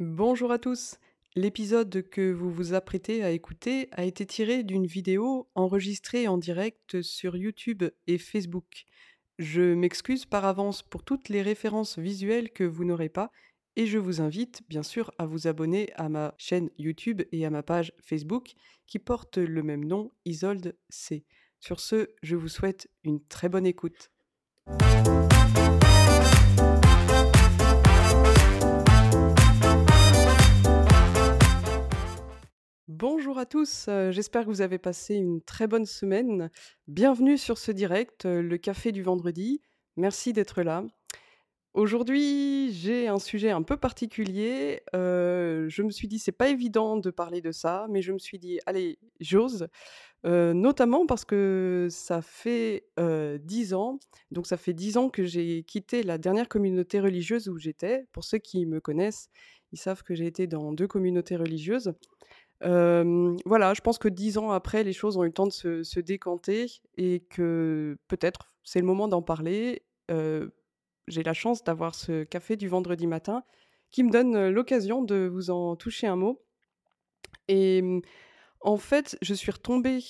Bonjour à tous. L'épisode que vous vous apprêtez à écouter a été tiré d'une vidéo enregistrée en direct sur YouTube et Facebook. Je m'excuse par avance pour toutes les références visuelles que vous n'aurez pas et je vous invite bien sûr à vous abonner à ma chaîne YouTube et à ma page Facebook qui porte le même nom, Isolde C. Sur ce, je vous souhaite une très bonne écoute. Bonjour à tous, euh, j'espère que vous avez passé une très bonne semaine. Bienvenue sur ce direct, euh, le café du vendredi. Merci d'être là. Aujourd'hui, j'ai un sujet un peu particulier. euh, je me suis dit, c'est pas évident de parler de ça, mais je me suis dit, allez, j'ose. Euh, notamment parce que ça fait euh, 10 ans, donc ça fait 10 ans que j'ai quitté la dernière communauté religieuse où j'étais. Pour ceux qui me connaissent, ils savent que j'ai été dans deux communautés religieuses. Voilà, je pense que 10 ans après, les choses ont eu le temps de se décanter et que peut-être c'est le moment d'en parler. J'ai la chance d'avoir ce café du vendredi matin qui me donne, l'occasion de vous en toucher un mot et en fait, je suis retombée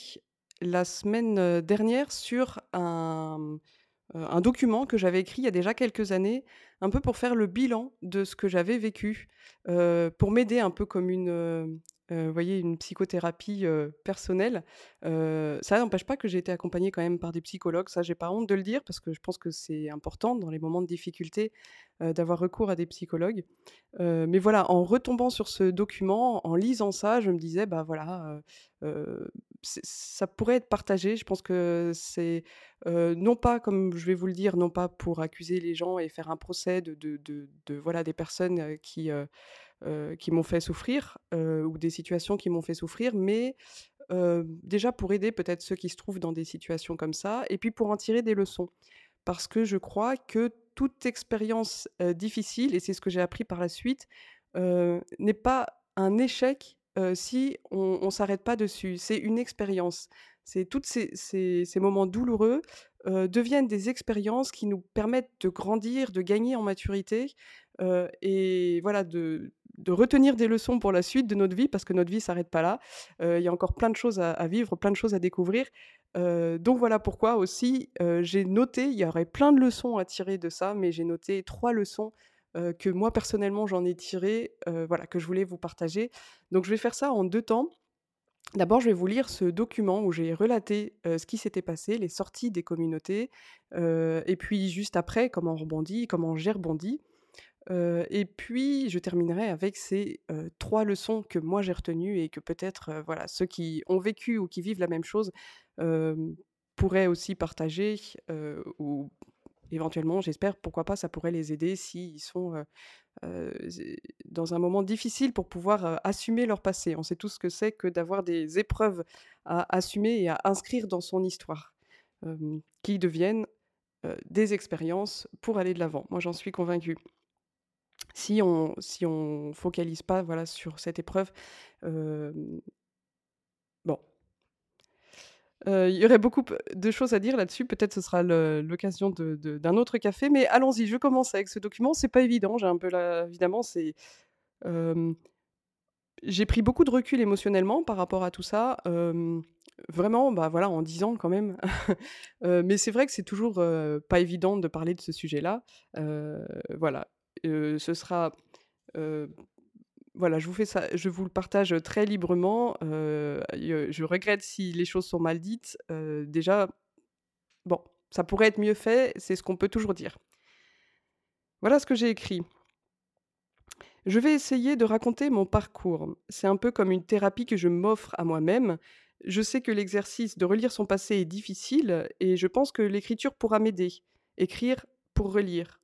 la semaine, dernière sur un, document que j'avais écrit il y a déjà quelques années, un peu pour faire le bilan de ce que j'avais vécu, pour m'aider un peu comme une, vous voyez, une psychothérapie, heu, personnelle. Heu, ça n'empêche pas que j'ai été accompagnée quand même par des psychologues, ça j'ai pas honte de le dire parce que je pense que c'est important dans les moments de difficulté, d'avoir recours à des psychologues. Mais voilà, en retombant sur ce document, en lisant ça, je me disais: «Bah, voilà, ça pourrait être partagé». Je pense que c'est, non pas, comme je vais vous le dire, non pas pour accuser les gens et faire un procès de de voilà, des personnes, qui, heu, qui m'ont fait souffrir, heu, ou des situations qui m'ont fait souffrir, mais, heu, déjà pour aider peut-être ceux qui se trouvent dans des situations comme ça et puis pour en tirer des leçons. Parce que je crois que toute expérience, difficile et c'est ce que j'ai appris par la suite, n'est pas un échec, si on on s'arrête pas dessus. C'est une expérience. C'est toutes ces ces moments douloureux, deviennent des expériences qui nous permettent de grandir, de gagner en maturité, et voilà de de retenir des leçons pour la suite de notre vie parce que notre vie s'arrête pas là. Heu, il y a encore plein de choses à vivre, plein de choses à découvrir Heu, donc voilà pourquoi aussi, heu, j'ai noté il y aurait plein de leçons à tirer de ça, mais j'ai noté 3 leçons, que moi personnellement j'en ai tirées, voilà, que je voulais vous partager. Donc je vais faire ça en 2 temps. D'abord, je vais vous lire ce document où j'ai relaté, ce qui s'était passé, les sorties des communautés, et puis juste après, comment on rebondit, comment j'ai rebondi. Et puis je terminerai avec ces, 3 leçons que moi j'ai retenues et que peut-être, voilà, ceux qui ont vécu ou qui vivent la même chose, pourraient aussi partager, ou éventuellement, j'espère, pourquoi pas, ça pourrait les aider s'ils sont, dans un moment difficile pour pouvoir, assumer leur passé. On sait tous ce que c'est que d'avoir des épreuves à assumer et à inscrire dans son histoire, qui deviennent, des expériences pour aller de l'avant. Moi, j'en suis convaincue. Si on si on focalise pas, voilà, sur cette épreuve, bon, il y aurait beaucoup de choses à dire là-dessus. Peut-être ce sera l'occasion d'un autre café, mais allons-y, je commence avec ce document. C'est pas évident, j'ai un peu la évidemment, c'est, j'ai pris beaucoup de recul émotionnellement par rapport à tout ça, vraiment, bah, voilà, en 10 ans quand même. Mais c'est vrai que c'est toujours, pas évident de parler de ce sujet-là. Voilà, ce sera, Voilà, je vous fais ça je vous le partage, très librement, je regrette si les choses sont mal dites, déjà, bon, ça pourrait être mieux fait, c'est ce qu'on peut toujours dire. Voilà ce que j'ai écrit. Je vais essayer de raconter mon parcours. C'est un peu comme une thérapie que je m'offre à moi-même. Je sais que l'exercice de relire son passé est difficile et je pense que l'écriture pourra m'aider. Écrire pour relire.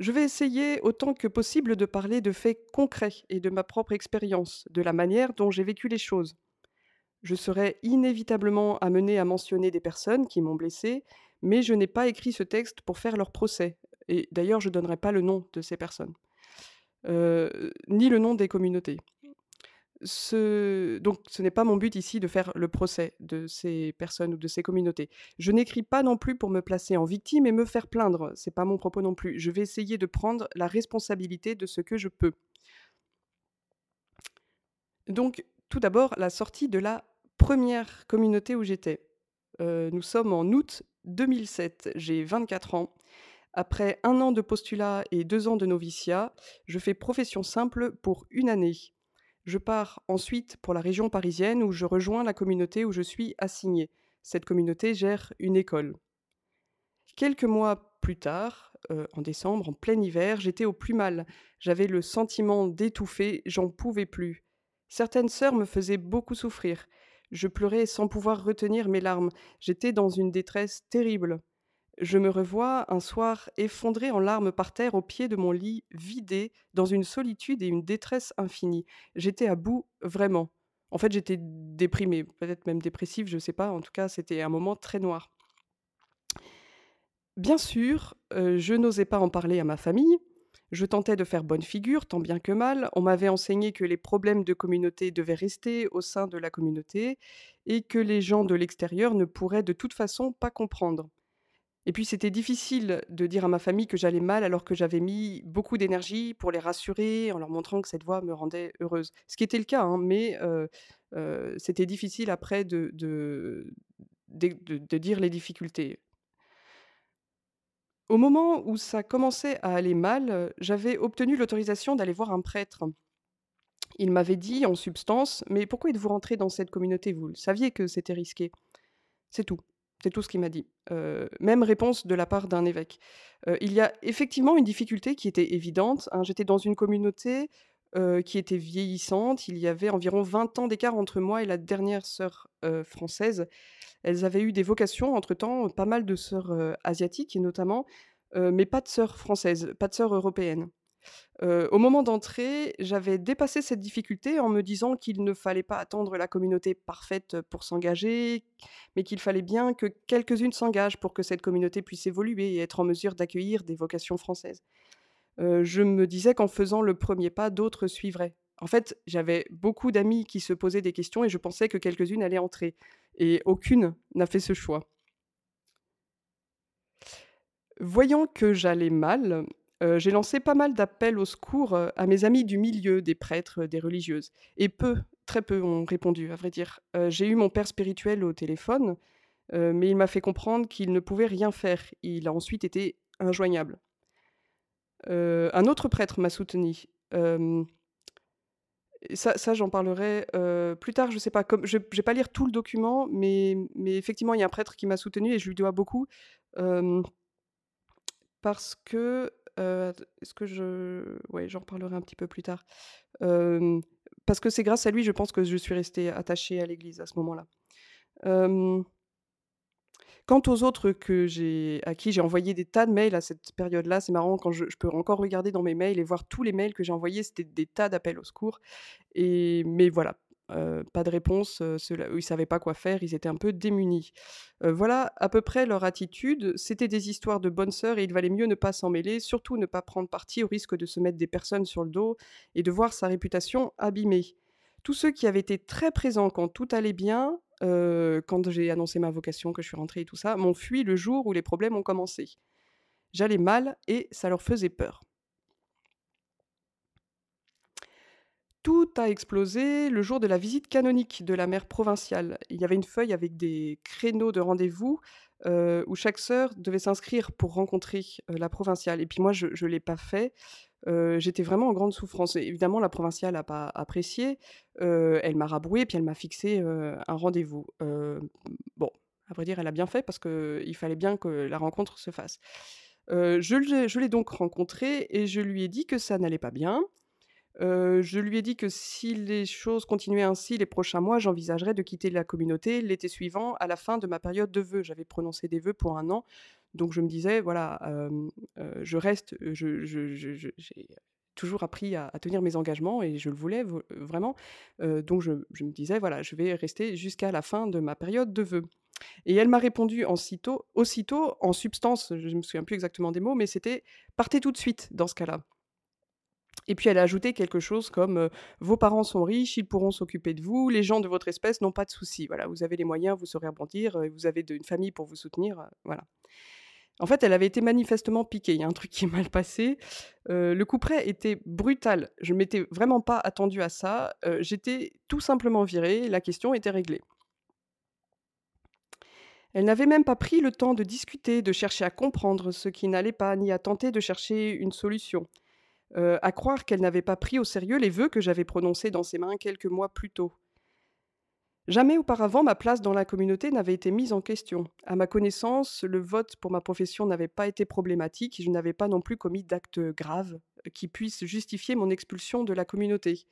Je vais essayer autant que possible de parler de faits concrets et de ma propre expérience, de la manière dont j'ai vécu les choses. Je serai inévitablement amené à mentionner des personnes qui m'ont blessé, mais je n'ai pas écrit ce texte pour faire leur procès. Et d'ailleurs, je ne donnerai pas le nom de ces personnes, euh, ni le nom des communautés. Ce... Donc, ce n'est pas mon but ici de faire le procès de ces personnes ou de ces communautés. Je n'écris pas non plus pour me placer en victime et me faire plaindre. C'est pas mon propos non plus. Je vais essayer de prendre la responsabilité de ce que je peux. Donc, tout d'abord, la sortie de la première communauté où j'étais. Heu, nous sommes en août 2007, j'ai 24 ans. Après un an de postulat et 2 ans de noviciat, je fais profession simple pour une année. Je pars ensuite pour la région parisienne où je rejoins la communauté où je suis assignée. Cette communauté gère une école. Quelques mois plus tard, heu, en décembre, en plein hiver, j'étais au plus mal. J'avais le sentiment d'étouffer, j'en pouvais plus. Certaines sœurs me faisaient beaucoup souffrir. Je pleurais sans pouvoir retenir mes larmes. J'étais dans une détresse terrible. Je me revois un soir effondré en larmes par terre au pied de mon lit vidé, dans une solitude et une détresse infinie. J'étais à bout, vraiment. En fait, j'étais déprimée, peut-être même dépressive, je ne sais pas. En tout cas, c'était un moment très noir. Bien sûr, heu, je n'osais pas en parler à ma famille. Je tentais de faire bonne figure, tant bien que mal. On m'avait enseigné que les problèmes de communauté devaient rester au sein de la communauté et que les gens de l'extérieur ne pourraient de toute façon pas comprendre. Et puis c'était difficile de dire à ma famille que j'allais mal alors que j'avais mis beaucoup d'énergie pour les rassurer en leur montrant que cette voix me rendait heureuse. Ce qui était le cas, hein, mais heu heu, c'était difficile après de dire les difficultés. Au moment où ça commençait à aller mal, j'avais obtenu l'autorisation d'aller voir un prêtre. Il m'avait dit en substance: «Mais pourquoi êtes-vous rentré dans cette communauté? Vous saviez que c'était risqué». C'est tout. C'est tout ce qu'il m'a dit. Même réponse de la part d'un évêque. Il y a effectivement une difficulté qui était évidente, hein. J'étais dans une communauté, qui était vieillissante. Il y avait environ 20 ans d'écart entre moi et la dernière sœur, française. Elles avaient eu des vocations entre-temps, pas mal de sœurs, asiatiques et notamment, mais pas de sœurs françaises, pas de sœurs européennes. Au moment d'entrer, j'avais dépassé cette difficulté en me disant qu'il ne fallait pas attendre la communauté parfaite pour s'engager, mais qu'il fallait bien que quelques-unes s'engagent pour que cette communauté puisse évoluer et être en mesure d'accueillir des vocations françaises. Je me disais qu'en faisant le premier pas, d'autres suivraient. En fait, j'avais beaucoup d'amis qui se posaient des questions et je pensais que quelques-unes allaient entrer et aucune n'a fait ce choix. Voyant que j'allais mal, heu, j'ai lancé pas mal d'appels au secours, heu, à mes amis du milieu, des prêtres, des religieuses et peu, très peu ont répondu à vrai dire. J'ai eu mon père spirituel au téléphone, mais il m'a fait comprendre qu'il ne pouvait rien faire. Il a ensuite été injoignable. Un autre prêtre m'a soutenue. Hem, ça j'en parlerai, plus tard, je sais pas, je je vais pas lire tout le document, mais mais effectivement, il y a un prêtre qui m'a soutenue et je lui dois beaucoup, parce que, heu, est-ce que je ouais, j'en reparlerai un petit peu plus tard. Parce que c'est grâce à lui, je pense que je suis restée attachée à l'église à ce moment-là. Quant aux autres que j'ai à qui j'ai envoyé des tas de mails à cette période-là, c'est marrant quand je je peux encore regarder dans mes mails et voir tous les mails que j'ai envoyés, c'était des tas d'appels au secours et mais voilà, heu, pas de réponse, eux, ils savaient pas quoi faire, ils étaient un peu démunis. Heu, voilà à peu près leur attitude. C'était des histoires de bonnes sœurs et il valait mieux ne pas s'en mêler, surtout ne pas prendre parti au risque de se mettre des personnes sur le dos et de voir sa réputation abîmée. Tous ceux qui avaient été très présents quand tout allait bien, quand j'ai annoncé ma vocation, que je suis rentrée et tout ça, m'ont fui le jour où les problèmes ont commencé. J'allais mal et ça leur faisait peur. Tout a explosé le jour de la visite canonique de la mère provinciale. Il y avait une feuille avec des créneaux de rendez-vous, heu, où chaque sœur devait s'inscrire pour rencontrer, heu, la provinciale et puis moi je ne l'ai pas fait. Heu, j'étais vraiment en grande souffrance et évidemment la provinciale n'a pas apprécié, elle m'a rabrouée puis elle m'a fixé, un rendez-vous. Bon, à vrai dire, elle a bien fait parce qu'il fallait bien que la rencontre se fasse. Je l'ai je l'ai donc rencontrée et je lui ai dit que ça n'allait pas bien, Je lui ai dit que si les choses continuaient ainsi les prochains mois, j'envisagerais de quitter la communauté l'été suivant, à la fin de ma période de vœux. J'avais prononcé des vœux pour un an, donc je me disais: «Voilà, je reste, je je je j'ai toujours appris à tenir mes engagements et je le voulais vraiment». Donc je me disais: «Voilà, je vais rester jusqu'à la fin de ma période de vœux» et elle m'a répondu aussitôt, en substance, je ne me souviens plus exactement des mots, mais c'était: «Partez tout de suite dans ce cas-là». Et puis elle a ajouté quelque chose comme, heu: «Vos parents sont riches, ils pourront s'occuper de vous, les gens de votre espèce n'ont pas de soucis. Voilà, vous avez les moyens, vous saurez rebondir, heu, vous avez une famille pour vous soutenir», heu, voilà. En fait, elle avait été manifestement piquée. Il y a un truc qui est mal passé. Euh, le couperet était brutal. Je m'étais vraiment pas attendue à ça. Euh, j'étais tout simplement virée. La question était réglée. Elle n'avait même pas pris le temps de discuter, de chercher à comprendre ce qui n'allait pas, ni à tenter de chercher une solution. Euh, à croire qu'elle n'avait pas pris au sérieux les vœux que j'avais prononcés dans ses mains quelques mois plus tôt. Jamais auparavant ma place dans la communauté n'avait été mise en question. À ma connaissance, le vote pour ma profession n'avait pas été problématique et je n'avais pas non plus commis d'actes graves euh, qui puissent justifier mon expulsion de la communauté.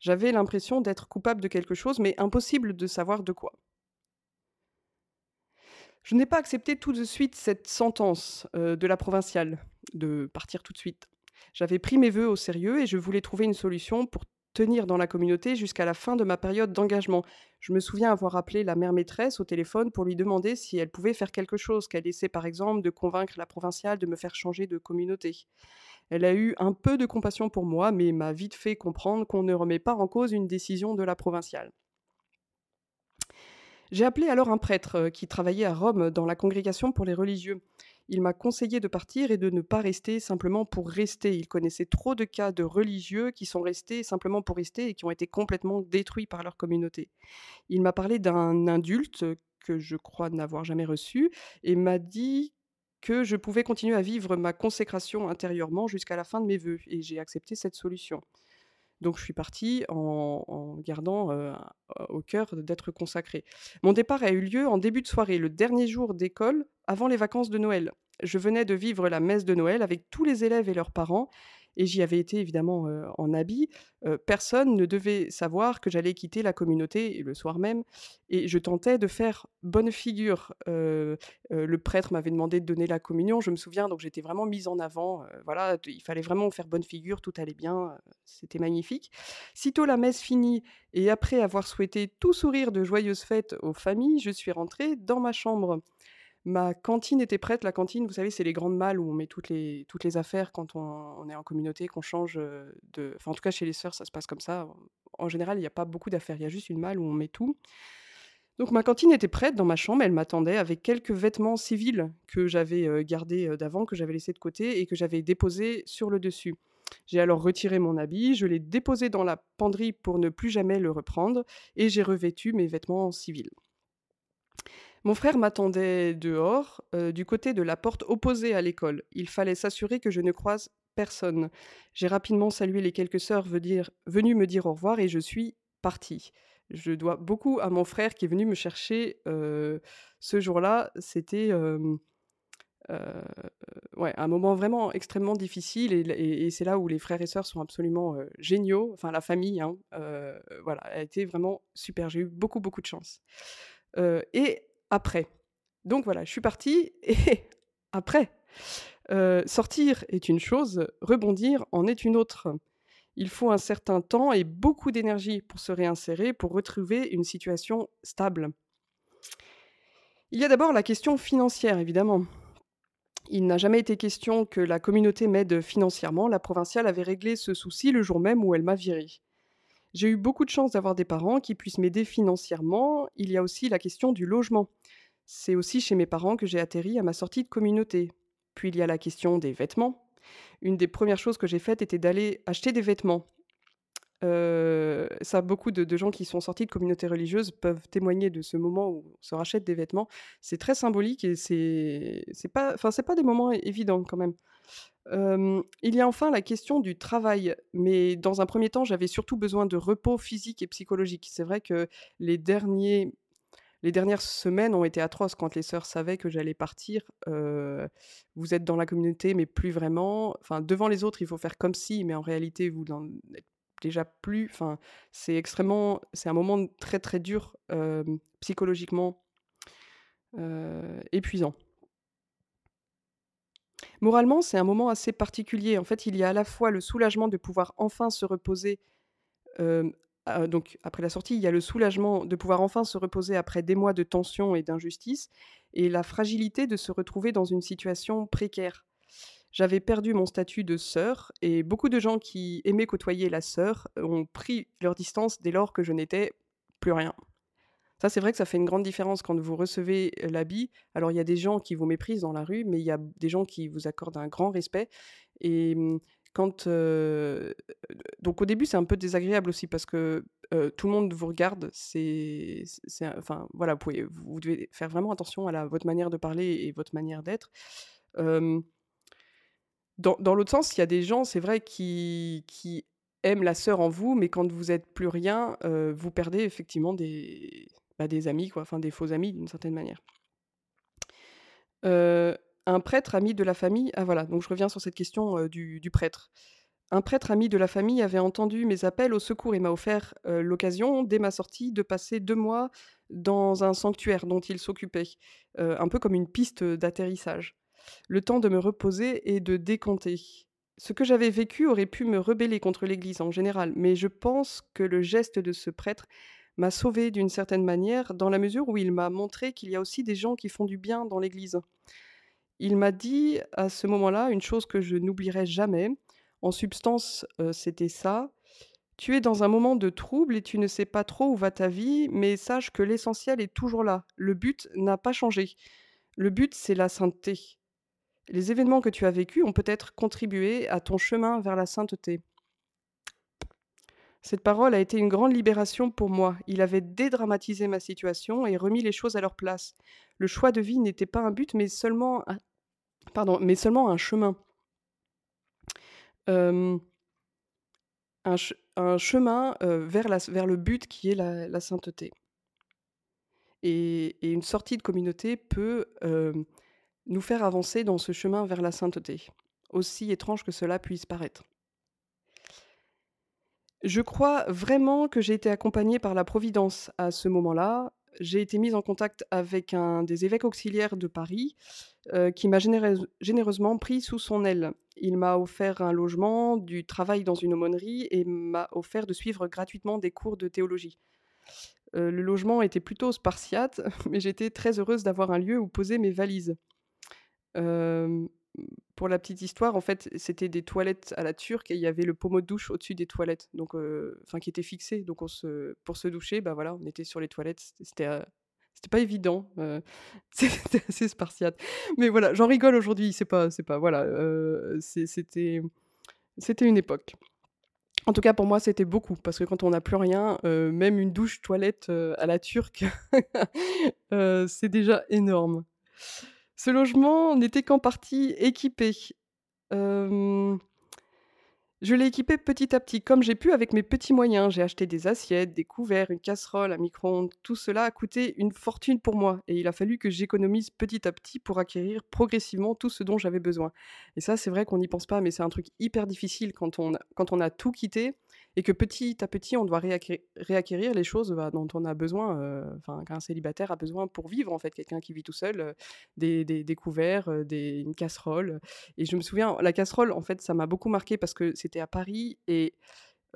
J'avais l'impression d'être coupable de quelque chose, mais impossible de savoir de quoi. Je n'ai pas accepté tout de suite cette sentence euh, de la provinciale, de partir tout de suite. J'avais pris mes vœux au sérieux et je voulais trouver une solution pour tenir dans la communauté jusqu'à la fin de ma période d'engagement. Je me souviens avoir appelé la mère maîtresse au téléphone pour lui demander si elle pouvait faire quelque chose, qu'elle essaie par exemple de convaincre la provinciale de me faire changer de communauté. Elle a eu un peu de compassion pour moi, mais m'a vite fait comprendre qu'on ne remet pas en cause une décision de la provinciale. J'ai appelé alors un prêtre euh, qui travaillait à Rome dans la congrégation pour les religieux il m'a conseillé de partir et de ne pas rester simplement pour rester. Il connaissait trop de cas de religieux qui sont restés simplement pour rester et qui ont été complètement détruits par leur communauté. Il m'a parlé d'un indulte que je crois n'avoir jamais reçu et m'a dit que je pouvais continuer à vivre ma consécration intérieurement jusqu'à la fin de mes vœux et j'ai accepté cette solution. Donc je suis partie en, gardant au cœur d'être consacrée. Mon départ a eu lieu en début de soirée, le dernier jour d'école avant les vacances de Noël. Je venais de vivre la messe de Noël avec tous les élèves et leurs parents et j'y avais été évidemment en habit. personne ne devait savoir que j'allais quitter la communauté le soir même, et je tentais de faire bonne figure. le prêtre m'avait demandé de donner la communion, je me souviens, donc j'étais vraiment mise en avant. voilà, il fallait vraiment faire bonne figure, tout allait bien, c'était magnifique. Sitôt la messe finie, et après avoir souhaité tout sourire de joyeuses fêtes aux familles, je suis rentrée dans ma chambre. Ma cantine était prête. La cantine, vous savez, c'est les grandes malles où on met toutes les, affaires quand on, est en communauté, qu'on change de. Enfin, en tout cas, chez les sœurs, ça se passe comme ça. En général, il n'y a pas beaucoup d'affaires. Il y a juste une malle où on met tout. Donc, ma cantine était prête dans ma chambre. Elle m'attendait avec quelques vêtements civils que j'avais gardés d'avant, que j'avais laissés de côté et que j'avais déposés sur le dessus. J'ai alors retiré mon habit, je l'ai déposé dans la penderie pour ne plus jamais le reprendre et j'ai revêtu mes vêtements civils. Mon frère m'attendait dehors, euh, du côté de la porte opposée à l'école. Il fallait s'assurer que je ne croise personne. J'ai rapidement salué les quelques sœurs venues me dire au revoir et je suis partie. Je dois beaucoup à mon frère qui est venu me chercher euh, ce jour-là. C'était euh, un moment vraiment extrêmement difficile et, c'est là où les frères et sœurs sont absolument géniaux. Enfin, la famille, hein, voilà, a été vraiment super. J'ai eu beaucoup, beaucoup de chance. et après. Donc voilà, je suis partie et après. sortir est une chose, rebondir en est une autre. Il faut un certain temps et beaucoup d'énergie pour se réinsérer, pour retrouver une situation stable. Il y a d'abord la question financière, évidemment. Il n'a jamais été question que la communauté m'aide financièrement. La provinciale avait réglé ce souci le jour même où elle m'a viré. J'ai eu beaucoup de chance d'avoir des parents qui puissent m'aider financièrement. Il y a aussi la question du logement. C'est aussi chez mes parents que j'ai atterri à ma sortie de communauté. Puis il y a la question des vêtements. Une des premières choses que j'ai faites était d'aller acheter des vêtements. Euh, ça, beaucoup de, gens qui sont sortis de communautés religieuses peuvent témoigner de ce moment où on se rachète des vêtements. C'est très symbolique et c'est pas, enfin c'est pas des moments évidents quand même il y a enfin la question du travail, mais dans un premier temps, j'avais surtout besoin de repos physique et psychologique. C'est vrai que les derniers les dernières semaines ont été atroces quand les sœurs savaient que j'allais partir. vous êtes dans la communauté, mais plus vraiment. Enfin, devant les autres, il faut faire comme si, mais en réalité, vous n'en êtes déjà plus. Enfin, c'est extrêmement, c'est un moment très très dur psychologiquement épuisant. Moralement, c'est un moment assez particulier. En fait, il y a à la fois le soulagement de pouvoir enfin se reposer. donc, après la sortie, il y a le soulagement de pouvoir enfin se reposer après des mois de tension et d'injustice, et la fragilité de se retrouver dans une situation précaire. J'avais perdu mon statut de sœur, et beaucoup de gens qui aimaient côtoyer la sœur ont pris leur distance dès lors que je n'étais plus rien. Ça, c'est vrai que ça fait une grande différence quand vous recevez, l'habit. Alors il y a des gens qui vous méprisent dans la rue, mais il y a des gens qui vous accordent un grand respect et mmh, quand, donc au début, c'est un peu désagréable aussi parce que, tout le monde vous regarde. C'est enfin, voilà, vous devez faire vraiment attention à votre manière de parler et votre manière d'être. Hem dans l'autre sens, il y a des gens, c'est vrai, qui aiment la sœur en vous, mais quand vous êtes plus rien, heu, vous perdez effectivement des, bah, des amis quoi, enfin des faux amis d'une certaine manière. Heu, un prêtre ami de la famille ah voilà, donc je reviens sur cette question, heu, du prêtre. Un prêtre ami de la famille avait entendu mes appels au secours et m'a offert, l'occasion, dès ma sortie, de passer 2 mois dans un sanctuaire dont il s'occupait, un peu comme une piste, d'atterrissage. Le temps de me reposer et de décanter. Ce que j'avais vécu aurait pu me rebeller contre l'Église en général, mais je pense que le geste de ce prêtre m'a sauvée d'une certaine manière, dans la mesure où il m'a montré qu'il y a aussi des gens qui font du bien dans l'Église. Il m'a dit à ce moment-là une chose que je n'oublierai jamais. En substance, heu, c'était ça: «Tu es dans un moment de trouble et tu ne sais pas trop où va ta vie, mais sache que l'essentiel est toujours là. Le but n'a pas changé. Le but, c'est la sainteté. Les événements que tu as vécus ont peut-être contribué à ton chemin vers la sainteté». Cette parole a été une grande libération pour moi. Il avait dédramatisé ma situation et remis les choses à leur place. Le choix de vie n'était pas un but, mais seulement un chemin. Hem, un che un chemin, vers le but qui est la sainteté et une sortie de communauté peut, nous faire avancer dans ce chemin vers la sainteté, aussi étrange que cela puisse paraître. Je crois vraiment que j'ai été accompagnée par la Providence à ce moment-là. J'ai été mise en contact avec un des évêques auxiliaires de Paris, heu, qui m'a généreuse généreusement pris sous son aile. Il m'a offert un logement, du travail dans une aumônerie et m'a offert de suivre gratuitement des cours de théologie. Heu, le logement était plutôt spartiate, mais j'étais très heureuse d'avoir un lieu où poser mes valises. Pour la petite histoire, en fait, c'était des toilettes à la turque et il y avait le pommeau de douche au-dessus des toilettes, donc enfin qui était fixé, donc on se pour se doucher, bah, voilà, on était sur les toilettes, c'était c'était, pas évident, c'était assez spartiate. Mais voilà, j'en rigole aujourd'hui, c'est pas c'est pas voilà, c'était une époque. En tout cas, pour moi, c'était beaucoup parce que quand on n'a plus rien, même une douche toilette, à la turque, c'est déjà énorme. Ce logement n'était qu'en partie équipé. Je l'ai équipé petit à petit, comme j'ai pu avec mes petits moyens. J'ai acheté des assiettes, des couverts, une casserole, un micro-ondes. Tout cela a coûté une fortune pour moi et il a fallu que j'économise petit à petit pour acquérir progressivement tout ce dont j'avais besoin. Et ça, c'est vrai qu'on n'y pense pas, mais c'est un truc hyper difficile quand on quand on a tout quitté et que petit à petit, on doit réacquérir les choses, bah, dont on a besoin, enfin qu'un célibataire a besoin pour vivre en fait. Quelqu'un qui vit tout seul, des des couverts, une casserole, et je me souviens, la casserole, en fait, ça m'a beaucoup marqué parce que c'était à Paris et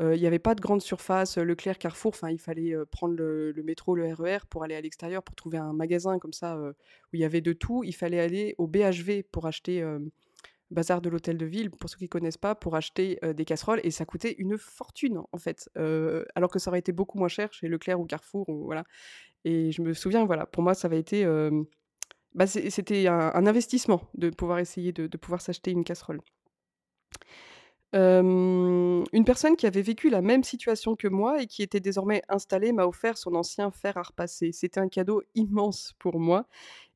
il y avait pas de grande surface, Leclerc, Carrefour, il fallait, prendre le le métro, le RER pour aller à l'extérieur, pour trouver un magasin comme ça, où il y avait de tout. Il fallait aller au BHV pour acheter, bazar de l'hôtel de ville, pour ceux qui connaissent pas, pour acheter, des casseroles et ça coûtait une fortune, en fait, alors que ça aurait été beaucoup moins cher chez Leclerc ou Carrefour ou voilà et je me souviens, voilà, pour moi, ça avait été, bah, c'était un investissement de pouvoir essayer de de pouvoir s'acheter une casserole. Une personne qui avait vécu la même situation que moi et qui était désormais installée m'a offert son ancien fer à repasser. C'était un cadeau immense pour moi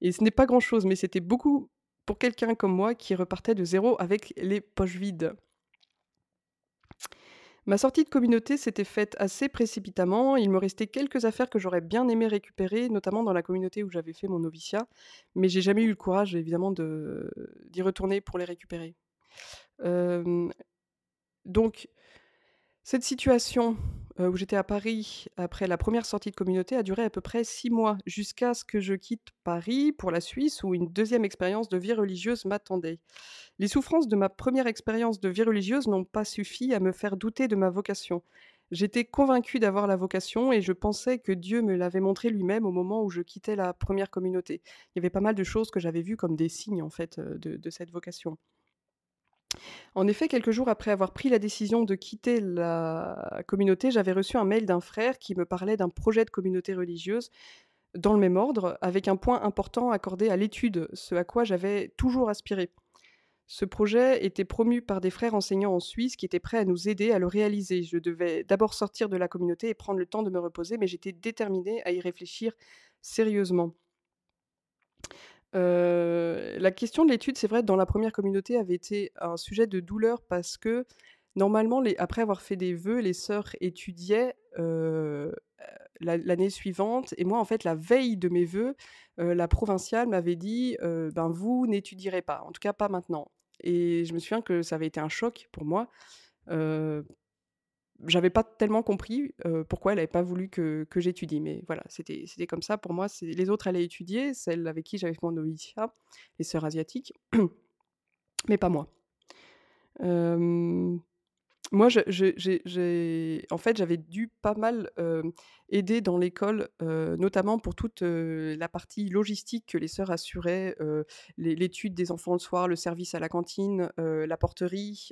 et ce n'est pas grand-chose, mais c'était beaucoup pour quelqu'un comme moi qui repartait de zéro avec les poches vides. Ma sortie de communauté s'était faite assez précipitamment. Il me restait quelques affaires que j'aurais bien aimé récupérer, notamment dans la communauté où j'avais fait mon noviciat, mais j'ai jamais eu le courage évidemment de d'y retourner pour les récupérer. Hem, donc Cette situation, heu, où j'étais à Paris après la première sortie de communauté a duré à peu près 6 mois, jusqu'à ce que je quitte Paris pour la Suisse où une deuxième expérience de vie religieuse m'attendait. Les souffrances de ma première expérience de vie religieuse n'ont pas suffi à me faire douter de ma vocation. J'étais convaincue d'avoir la vocation et je pensais que Dieu me l'avait montré lui-même au moment où je quittais la première communauté. Il y avait pas mal de choses que j'avais vues comme des signes en fait, de de cette vocation. En effet, quelques jours après avoir pris la décision de quitter la communauté, j'avais reçu un mail d'un frère qui me parlait d'un projet de communauté religieuse dans le même ordre, avec un point important accordé à l'étude, ce à quoi j'avais toujours aspiré. Ce projet était promu par des frères enseignants en Suisse qui étaient prêts à nous aider à le réaliser. Je devais d'abord sortir de la communauté et prendre le temps de me reposer, mais j'étais déterminée à y réfléchir sérieusement. La question de l'étude, c'est vrai, dans la première communauté avait été un sujet de douleur parce que normalement après avoir fait des vœux, les sœurs étudiaient, l'année suivante. Et moi, en fait, la veille de mes vœux, la provinciale m'avait dit, «Ben, vous n'étudierez pas, en tout cas pas maintenant» et je me souviens que ça avait été un choc pour moi, j'avais pas tellement compris, heu, pourquoi elle avait pas voulu que j'étudie, mais voilà, c'était comme ça pour moi, les autres allaient étudier, celles avec qui j'avais fait mon noviciat, les sœurs asiatiques, mais pas moi. Hem moi, j'ai en fait, j'avais dû pas mal, hem, aider dans l'école, heu, notamment pour toute, heu, la partie logistique que les sœurs assuraient, l'étude des enfants le soir, le service à la cantine, la porterie,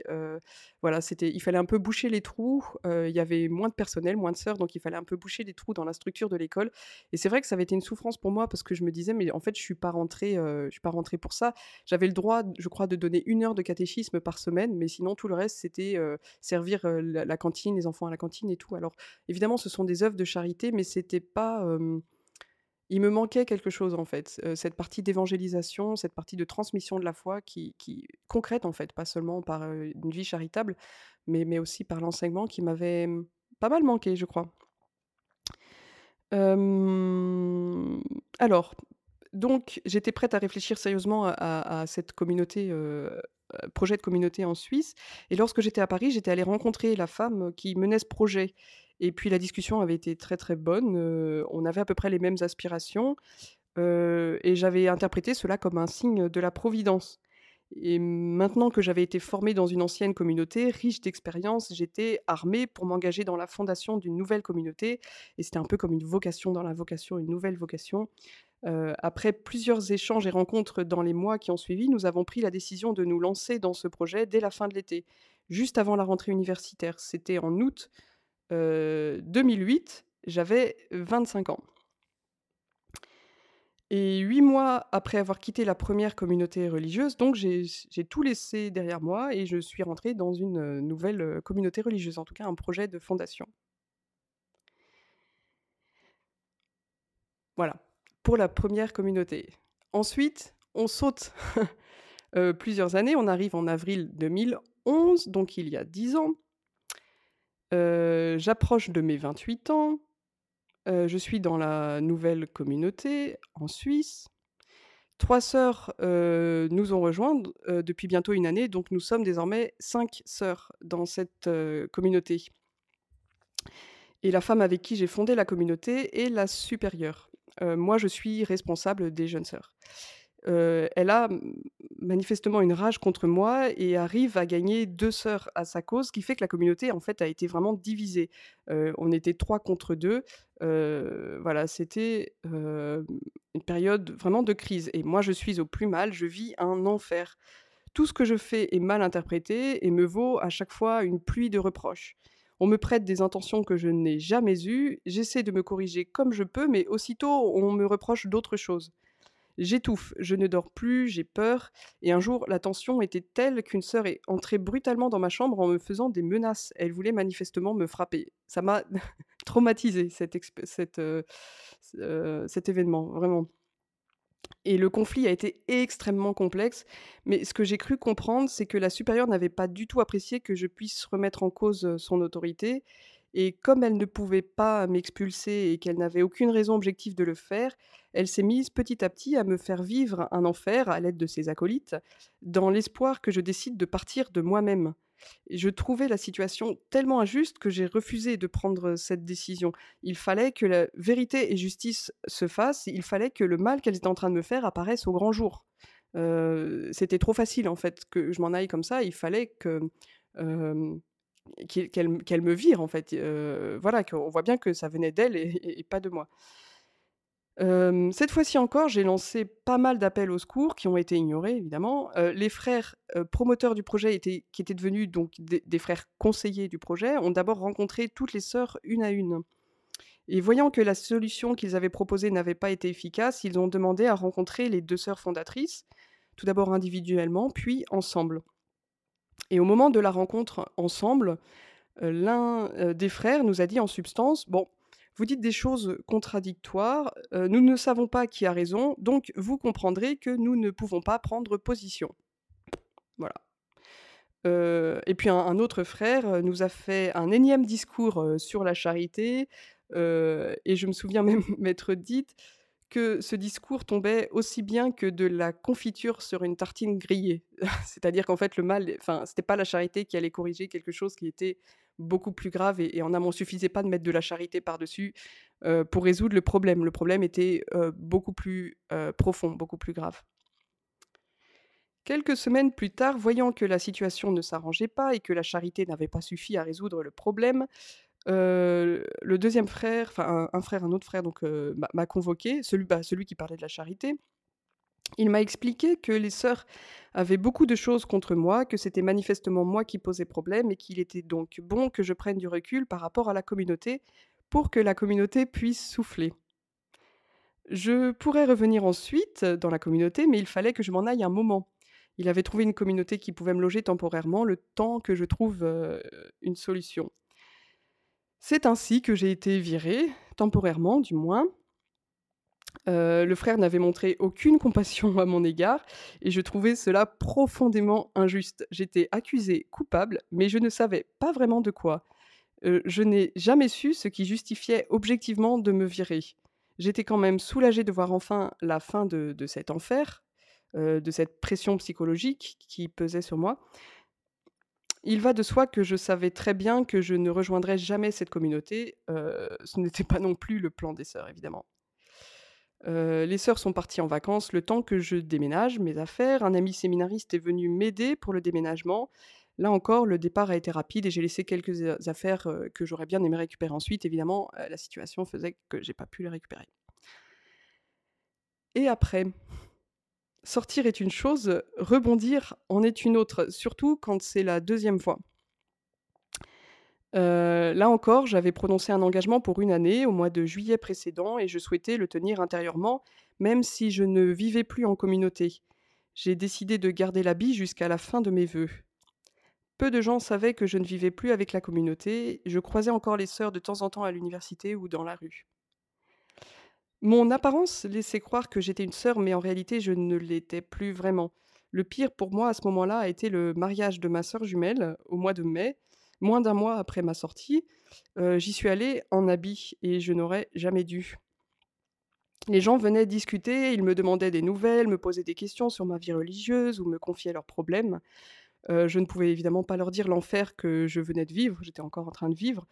voilà, c'était il fallait un peu boucher les trous, il y avait moins de personnel, moins de sœurs, donc il fallait un peu boucher les trous dans la structure de l'école et c'est vrai que ça avait été une souffrance pour moi parce que je me disais: «Mais en fait, je suis pas rentrée, je suis pas rentrée pour ça». J'avais le droit, je crois, de donner une heure de catéchisme par semaine, mais sinon tout le reste, c'était, servir, la cantine, les enfants à la cantine et tout. Alors évidemment, ce sont des œuvres de charité, mais c'était pas, il me manquait quelque chose en fait, cette partie d'évangélisation, cette partie de transmission de la foi qui qui concrète en fait, pas seulement par, une vie charitable, mais mais aussi par l'enseignement qui m'avait, pas mal manqué, je crois. Alors, donc j'étais prête à réfléchir sérieusement à cette communauté, projet de communauté en Suisse. Et lorsque j'étais à Paris, j'étais allée rencontrer la femme qui menait ce projet. Et puis la discussion avait été très, très bonne, heu, on avait à peu près les mêmes aspirations, et j'avais interprété cela comme un signe de la providence. Et maintenant que j'avais été formée dans une ancienne communauté riche d'expérience, j'étais armée pour m'engager dans la fondation d'une nouvelle communauté. Et c'était un peu comme une vocation dans la vocation, une nouvelle vocation. Après plusieurs échanges et rencontres dans les mois qui ont suivi, nous avons pris la décision de nous lancer dans ce projet dès la fin de l'été, juste avant la rentrée universitaire. C'était en août, heu, 2008, j'avais 25 ans. Et 8 mois après avoir quitté la première communauté religieuse, donc j'ai tout laissé derrière moi et je suis rentrée dans une, nouvelle, communauté religieuse, en tout cas un projet de fondation. Voilà, pour la première communauté. Ensuite, on saute, heu, plusieurs années, on arrive en avril 2011, donc il y a 10 ans. Heu, j'approche de mes 28 ans, heu, je suis dans la nouvelle communauté en Suisse. 3 sœurs, nous ont rejointes, depuis bientôt une année, donc nous sommes désormais 5 sœurs dans cette, communauté. Et la femme avec qui j'ai fondé la communauté est la supérieure. Moi, je suis responsable des jeunes sœurs. Elle a, manifestement une rage contre moi et arrive à gagner 2 sœurs à sa cause, ce qui fait que la communauté, en fait, a été vraiment divisée. On était 3 contre 2, heu, voilà, c'était, une période vraiment de crise et moi, je suis au plus mal, je vis un enfer. Tout ce que je fais est mal interprété et me vaut à chaque fois une pluie de reproches. On me prête des intentions que je n'ai jamais eues, j'essaie de me corriger comme je peux, mais aussitôt on me reproche d'autres choses. J'étouffe, je ne dors plus, j'ai peur, et un jour, la tension était telle qu'une sœur est entrée brutalement dans ma chambre en me faisant des menaces. Elle voulait manifestement me frapper. Ça m'a exp cet, heu, c heu, cet événement, vraiment. Et le conflit a été extrêmement complexe, mais ce que j'ai cru comprendre, c'est que la supérieure n'avait pas du tout apprécié que je puisse remettre en cause, heu, son autorité et comme elle ne pouvait pas m'expulser et qu'elle n'avait aucune raison objective de le faire, elle s'est mise petit à petit à me faire vivre un enfer à l'aide de ses acolytes, dans l'espoir que je décide de partir de moi-même. Je trouvais la situation tellement injuste que j'ai refusé de prendre cette décision. Il fallait que la vérité et justice se fassent, il fallait que le mal qu'elles étaient en train de me faire apparaisse au grand jour. C'était trop facile en fait que je m'en aille comme ça, il fallait que, qu'elle me vire en fait, voilà, qu'on voit bien que ça venait d'elle et pas de moi. Cette fois-ci encore, j'ai lancé pas mal d'appels au secours qui ont été ignorés évidemment. Les frères, promoteurs du projet qui étaient devenus donc des des frères conseillers du projet, ont d'abord rencontré toutes les sœurs une à une et voyant que la solution qu'ils avaient proposée n'avait pas été efficace, ils ont demandé à rencontrer les 2 sœurs fondatrices, tout d'abord individuellement, puis ensemble et au moment de la rencontre ensemble, l'un, des frères nous a dit en substance: «Bon, vous dites des choses contradictoires, nous ne savons pas qui a raison, donc vous comprendrez que nous ne pouvons pas prendre position». Voilà. Et puis un autre frère, nous a fait un énième discours, sur la charité, et je me souviens même m'être dite que ce discours tombait aussi bien que de la confiture sur une tartine grillée. C'est-à-dire qu'en fait le mal enfin, c'était pas la charité qui allait corriger quelque chose qui était beaucoup plus grave et en amont. Suffisait pas de mettre de la charité par-dessus, heu, pour résoudre le problème. Le problème était, heu, beaucoup plus, heu, profond, beaucoup plus grave. Quelques semaines plus tard, voyant que la situation ne s'arrangeait pas et que la charité n'avait pas suffi à résoudre le problème, le deuxième frère, enfin un frère, un autre frère donc m'a convoqué, bah, celui qui parlait de la charité. Il m'a expliqué que les sœurs avaient beaucoup de choses contre moi, que c'était manifestement moi qui posais problème et qu'il était donc bon que je prenne du recul par rapport à la communauté, pour que la communauté puisse souffler. Je pourrais revenir ensuite dans la communauté, mais il fallait que je m'en aille un moment. Il avait trouvé une communauté qui pouvait me loger temporairement, le temps que je trouve, heu, une solution. C'est ainsi que j'ai été virée, temporairement du moins. Heu, le frère n'avait montré aucune compassion à mon égard et je trouvais cela profondément injuste. J'étais accusée coupable, mais je ne savais pas vraiment de quoi. Heu, je n'ai jamais su ce qui justifiait objectivement de me virer. J'étais quand même soulagée de voir enfin la fin de cet enfer, heu, de cette pression psychologique qui pesait sur moi. Il va de soi que je savais très bien que je ne rejoindrais jamais cette communauté, ce n'était pas non plus le plan des sœurs évidemment. Heu, les sœurs sont parties en vacances le temps que je déménage mes affaires. Un ami séminariste est venu m'aider pour le déménagement. Là encore, le départ a été rapide et j'ai laissé quelques a affaires, heu, que j'aurais bien aimé récupérer ensuite. Évidemment, la situation faisait que j'ai pas pu les récupérer. Et après? Sortir est une chose, rebondir en est une autre, surtout quand c'est la deuxième fois. Heu, là encore, j'avais prononcé un engagement pour une année au mois de juillet précédent et je souhaitais le tenir intérieurement, même si je ne vivais plus en communauté. J'ai décidé de garder l'habit jusqu'à la fin de mes vœux. Peu de gens savaient que je ne vivais plus avec la communauté, je croisais encore les sœurs de temps en temps à l'université ou dans la rue. Mon apparence laissait croire que j'étais une sœur, mais en réalité, je ne l'étais plus vraiment. Le pire pour moi à ce moment-là a été le mariage de ma sœur jumelle au mois de mai, moins d'un mois après ma sortie. J'y suis allée en habit et je n'aurais jamais dû. Les gens venaient discuter, ils me demandaient des nouvelles, me posaient des questions sur ma vie religieuse ou me confiaient leurs problèmes. Je ne pouvais évidemment pas leur dire l'enfer que je venais de vivre, j'étais encore en train de vivre.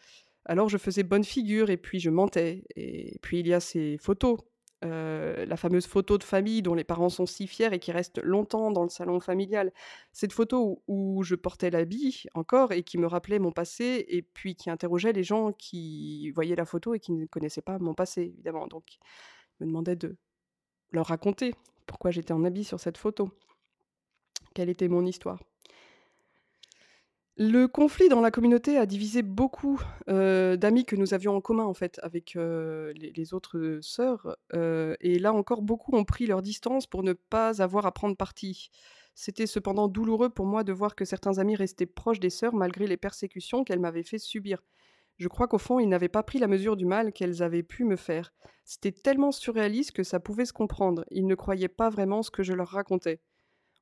Alors je faisais bonne figure et puis je mentais et puis il y a ces photos, heu, la fameuse photo de famille dont les parents sont si fiers et qui reste longtemps dans le salon familial. Cette photo où où je portais l'habit encore et qui me rappelait mon passé et puis qui interrogeait les gens qui voyaient la photo et qui ne connaissaient pas mon passé évidemment. Donc me demandaient de leur raconter pourquoi j'étais en habit sur cette photo. Quelle était mon histoire? Le conflit dans la communauté a divisé beaucoup, heu, d'amis que nous avions en commun, en fait, avec, heu, les autres, sœurs, heu et là encore, beaucoup ont pris leur distance pour ne pas avoir à prendre parti. C'était cependant douloureux pour moi de voir que certains amis restaient proches des sœurs malgré les persécutions qu'elles m'avaient fait subir. Je crois qu'au fond, ils n'avaient pas pris la mesure du mal qu'elles avaient pu me faire. C'était tellement surréaliste que ça pouvait se comprendre. Ils ne croyaient pas vraiment ce que je leur racontais.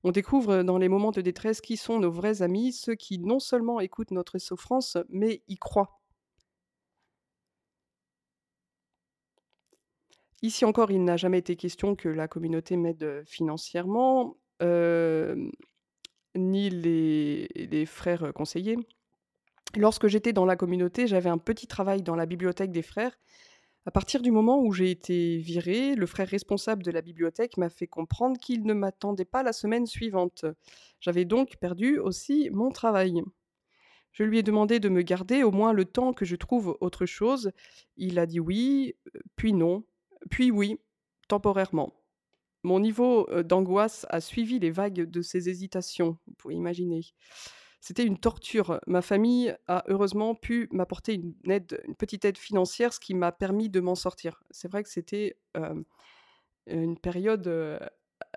On découvre dans les moments de détresse qui sont nos vrais amis, ceux qui non seulement écoutent notre souffrance, mais y croient. Ici encore, il n'a jamais été question que la communauté m'aide, heu, financièrement, hem, ni les frères, conseillers. Lorsque j'étais dans la communauté, j'avais un petit travail dans la bibliothèque des frères. À partir du moment où j'ai été virée, le frère responsable de la bibliothèque m'a fait comprendre qu'il ne m'attendait pas la semaine suivante. J'avais donc perdu aussi mon travail. Je lui ai demandé de me garder au moins le temps que je trouve autre chose. Il a dit oui, heu, puis non, puis oui. temporairement. Mon niveau, heu, d'angoisse a suivi les vagues de ces hésitations, vous pouvez imaginer. C'était une torture. Ma famille a heureusement pu m'apporter une petite aide financière, ce qui m'a permis de m'en sortir. C'est vrai que c'était, une période,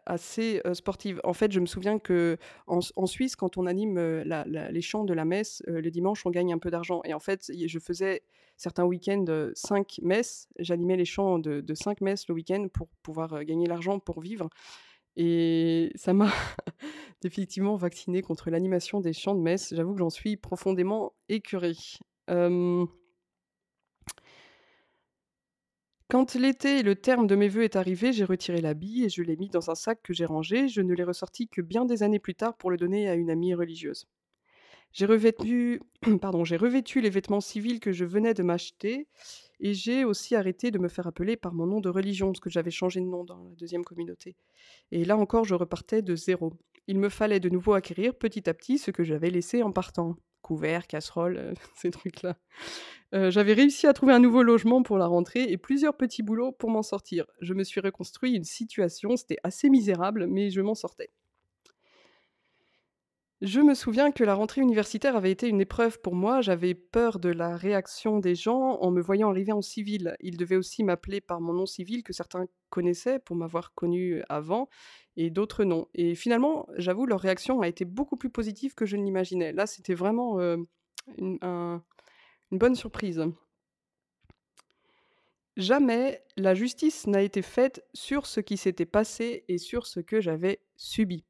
assez, sportive. En fait, je me souviens qu'en S en Suisse, quand on anime, les chants de la messe, le dimanche, on gagne un peu d'argent et en fait, je faisais certains week-ends, 5 messes. J'animais les chants de de 5 messes le week-end pour pouvoir, gagner l'argent pour vivre et ça m'a définitivement vaccinée contre l'animation des chants de messe. J'avoue que j'en suis profondément écœurée. Hem quand l'été et le terme de mes vœux est arrivé, j'ai retiré l'habit et je l'ai mis dans un sac que j'ai rangé. Je ne l'ai ressorti que bien des années plus tard pour le donner à une amie religieuse. J'ai revêtu j'ai revêtu les vêtements civils que je venais de m'acheter et j'ai aussi arrêté de me faire appeler par mon nom de religion, parce que j'avais changé de nom dans la deuxième communauté et là encore, je repartais de zéro. Il me fallait de nouveau acquérir petit à petit ce que j'avais laissé en partant. Couverts, casseroles, heu, ces trucs-là. Heu, j'avais réussi à trouver un nouveau logement pour la rentrée et plusieurs petits boulots pour m'en sortir. Je me suis reconstruit une situation, c'était assez misérable, mais je m'en sortais. Je me souviens que la rentrée universitaire avait été une épreuve pour moi. J'avais peur de la réaction des gens en me voyant arriver en civil. Ils devaient aussi m'appeler par mon nom civil que certains connaissaient pour m'avoir connue avant et d'autres non et finalement, j'avoue, leur réaction a été beaucoup plus positive que je ne l'imaginais. Là, c'était vraiment, un une bonne surprise. Jamais la justice n'a été faite sur ce qui s'était passé et sur ce que j'avais subi.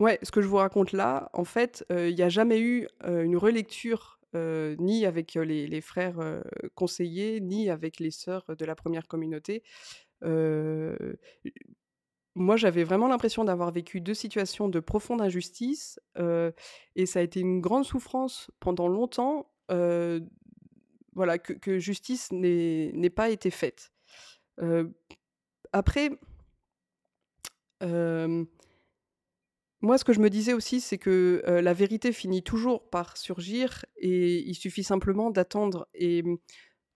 Ouais, ce que je vous raconte là, en fait, il y a jamais eu, une relecture, ni avec, les frères, heu, conseillers, ni avec les sœurs de la 1re communauté. Moi, j'avais vraiment l'impression d'avoir vécu 2 situations de profonde injustice, et ça a été une grande souffrance pendant longtemps, voilà, que que justice n'ait pas été faite. Après moi, ce que je me disais aussi, c'est que, la vérité finit toujours par surgir et il suffit simplement d'attendre et mmh,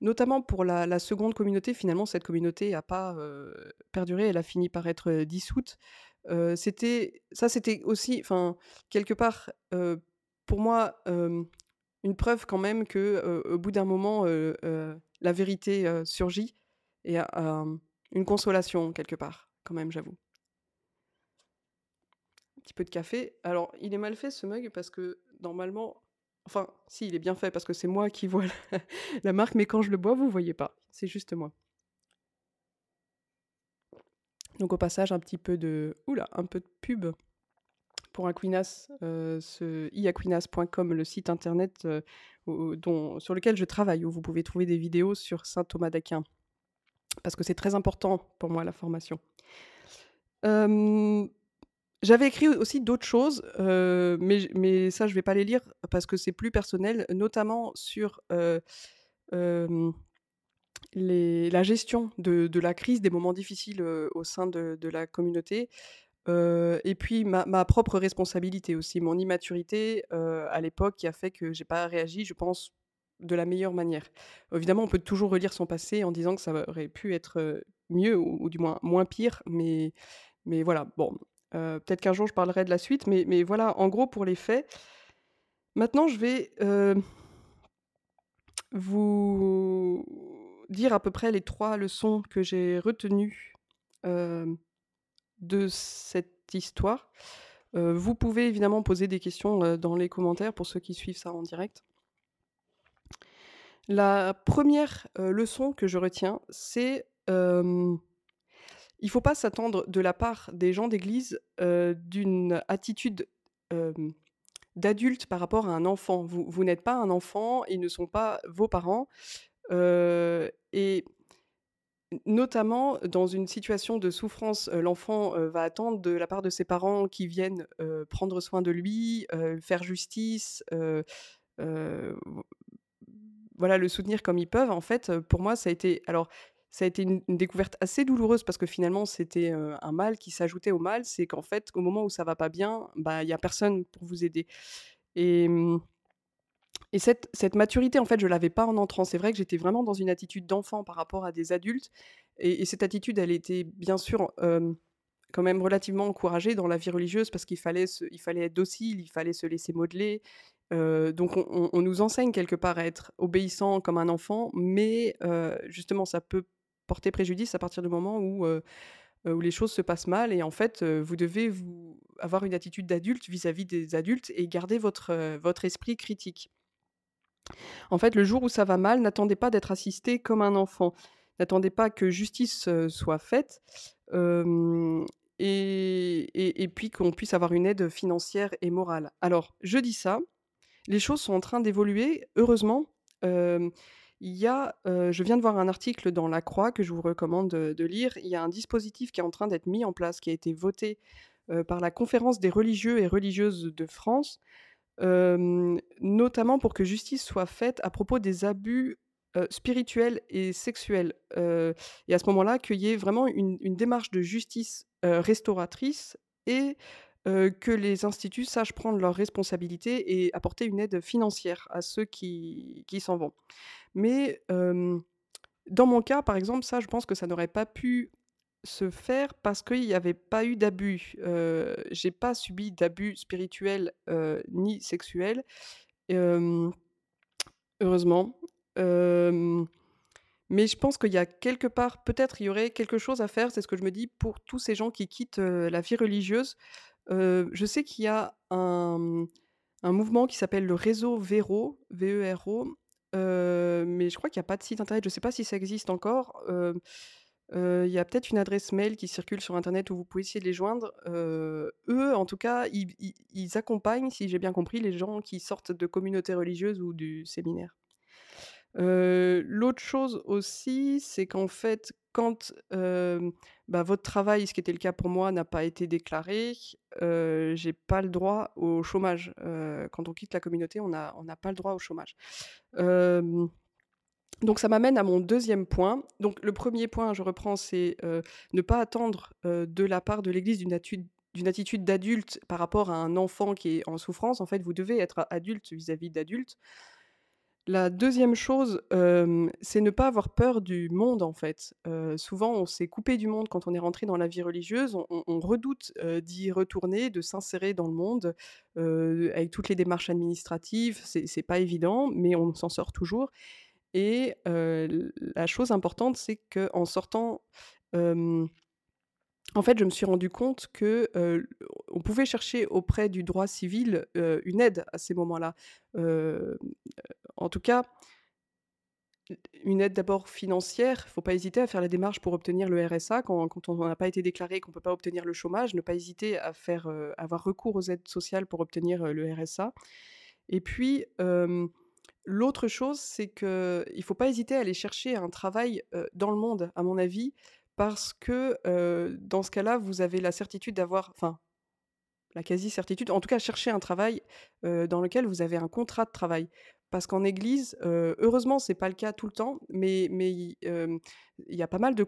notamment pour la 2de communauté, finalement, cette communauté a pas, perduré, elle a fini par être, dissoute. C'était ça, c'était aussi enfin, quelque part, pour moi, une preuve quand même que, au bout d'un moment, la vérité, surgit et mmh, une consolation quelque part, quand même, j'avoue. Petit peu de café. Alors, il est mal fait ce mug parce que normalement enfin, si, il est bien fait parce que c'est moi qui vois la marque, mais quand je le bois, vous voyez pas, c'est juste moi. Donc au passage, un petit peu de ouh là, un peu de pub pour Aquinas, heu, ce iaquinas.com, le site internet, dont sur lequel je travaille, où vous pouvez trouver des vidéos sur saint Thomas d'Aquin. Parce que c'est très important pour moi la formation. Hem, j'avais écrit aussi d'autres choses, heu, mais ça, je vais pas les lire parce que c'est plus personnel, notamment sur, hem, les la gestion de la crise, des moments difficiles, au sein de la communauté, et puis ma propre responsabilité aussi, mon immaturité, à l'époque qui a fait que j'ai pas réagi, je pense, de la meilleure manière. Évidemment, on peut toujours relire son passé en disant que ça aurait pu être, mieux ou ou du moins moins pire, mais mais voilà, bon, heu, peut-être qu'un jour je parlerai de la suite, mais voilà, en gros, pour les faits. Maintenant, je vais, heu vous dire à peu près les 3 leçons que j'ai retenues, hem, de cette histoire. Vous pouvez évidemment poser des questions, dans les commentaires pour ceux qui suivent ça en direct. La 1re, heu, leçon que je retiens, c'est, il faut pas s'attendre de la part des gens d'église, d'une attitude, d'adulte par rapport à un enfant. Vous n'êtes pas un enfant, ils ne sont pas vos parents, et notamment dans une situation de souffrance, l'enfant, va attendre de la part de ses parents qu'ils viennent, prendre soin de lui, faire justice, voilà, le soutenir comme ils peuvent. En fait, pour moi, ça a été alors, ça a été une découverte assez douloureuse parce que finalement, c'était, un mal qui s'ajoutait au mal. C'est qu'en fait, au moment où ça va pas bien, bah, il y a personne pour vous aider et mmh Et cette cette maturité, en fait, je l'avais pas en entrant. C'est vrai que j'étais vraiment dans une attitude d'enfant par rapport à des adultes et et cette attitude, elle était bien sûr, quand même relativement encouragée dans la vie religieuse parce qu'il fallait il fallait être docile, il fallait se laisser modeler. Donc on nous enseigne quelque part à être obéissant comme un enfant, mais justement ça peut porter préjudice à partir du moment où, heu heu, où les choses se passent mal et en fait, heu, vous devez vous avoir une attitude d'adulte vis-à-vis des adultes et garder votre, votre esprit critique. En fait, le jour où ça va mal, n'attendez pas d'être assisté comme un enfant. N'attendez pas que justice, soit faite, et et puis qu'on puisse avoir une aide financière et morale. Alors, je dis ça, les choses sont en train d'évoluer, heureusement. Il y a, je viens de voir un article dans La Croix que je vous recommande de lire. Il y a un dispositif qui est en train d'être mis en place, qui a été voté, par la Conférence des religieux et religieuses de France, notamment pour que justice soit faite à propos des abus, spirituels et sexuels, et à ce moment-là, qu'il y ait vraiment une démarche de justice, restauratrice et que les instituts sachent prendre leurs responsabilités et apporter une aide financière à ceux qui s'en vont. Mais dans mon cas, par exemple, ça, je pense que ça n'aurait pas pu se faire parce qu'il y avait pas eu d'abus. Heu, j'ai pas subi d'abus spirituels, ni sexuels, heureusement. Mais je pense qu'il y a quelque part peut-être il y aurait quelque chose à faire, c'est ce que je me dis, pour tous ces gens qui quittent, la vie religieuse. Je sais qu'il y a un, un mouvement qui s'appelle le réseau Véro, V-E-R-O, heu, mais je crois qu'il y a pas de site internet, je sais pas si ça existe encore. Heu heu, il y a peut-être une adresse mail qui circule sur internet où vous pouvez essayer de les joindre. Eux, en tout cas, ils accompagnent, si j'ai bien compris, les gens qui sortent de communautés religieuses ou du séminaire. L'autre chose aussi, c'est qu'en fait, quand, bah, votre travail, ce qui était le cas pour moi, n'a pas été déclaré, heu, j'ai pas le droit au chômage. Quand on quitte la communauté, on a on n'a pas le droit au chômage. Donc ça m'amène à mon deuxième point. Donc le premier point, je reprends, c'est, ne pas attendre, de la part de l'Église d'une atude d'une attitude d'adulte par rapport à un enfant qui est en souffrance. En fait, vous devez être adulte vis-à-vis d'adultes. La deuxième chose, c'est ne pas avoir peur du monde, en fait. Souvent, on s'est coupé du monde quand on est rentré dans la vie religieuse. On redoute, d'y retourner, de s'insérer dans le monde, avec toutes les démarches administratives. C'est pas évident, mais on s'en sort toujours et la chose importante, c'est qu'en sortant, en fait, je me suis rendu compte que, on pouvait chercher auprès du droit civil, une aide à ces moments-là. En tout cas une aide d'abord financière, il faut pas hésiter à faire la démarche pour obtenir le RSA quand on n'a pas été déclaré, qu'on peut pas obtenir le chômage, ne pas hésiter à heu, avoir recours aux aides sociales pour obtenir, heu, le RSA et puis, l'autre chose, c'est qu'il faut pas hésiter à aller chercher un travail, dans le monde, à mon avis, parce que, dans ce cas-là, vous avez la certitude d'avoir enfin la quasi-certitude, en tout cas chercher un travail, dans lequel vous avez un contrat de travail. Parce qu'en église, heu, heureusement c'est pas le cas tout le temps, mais il y a pas mal de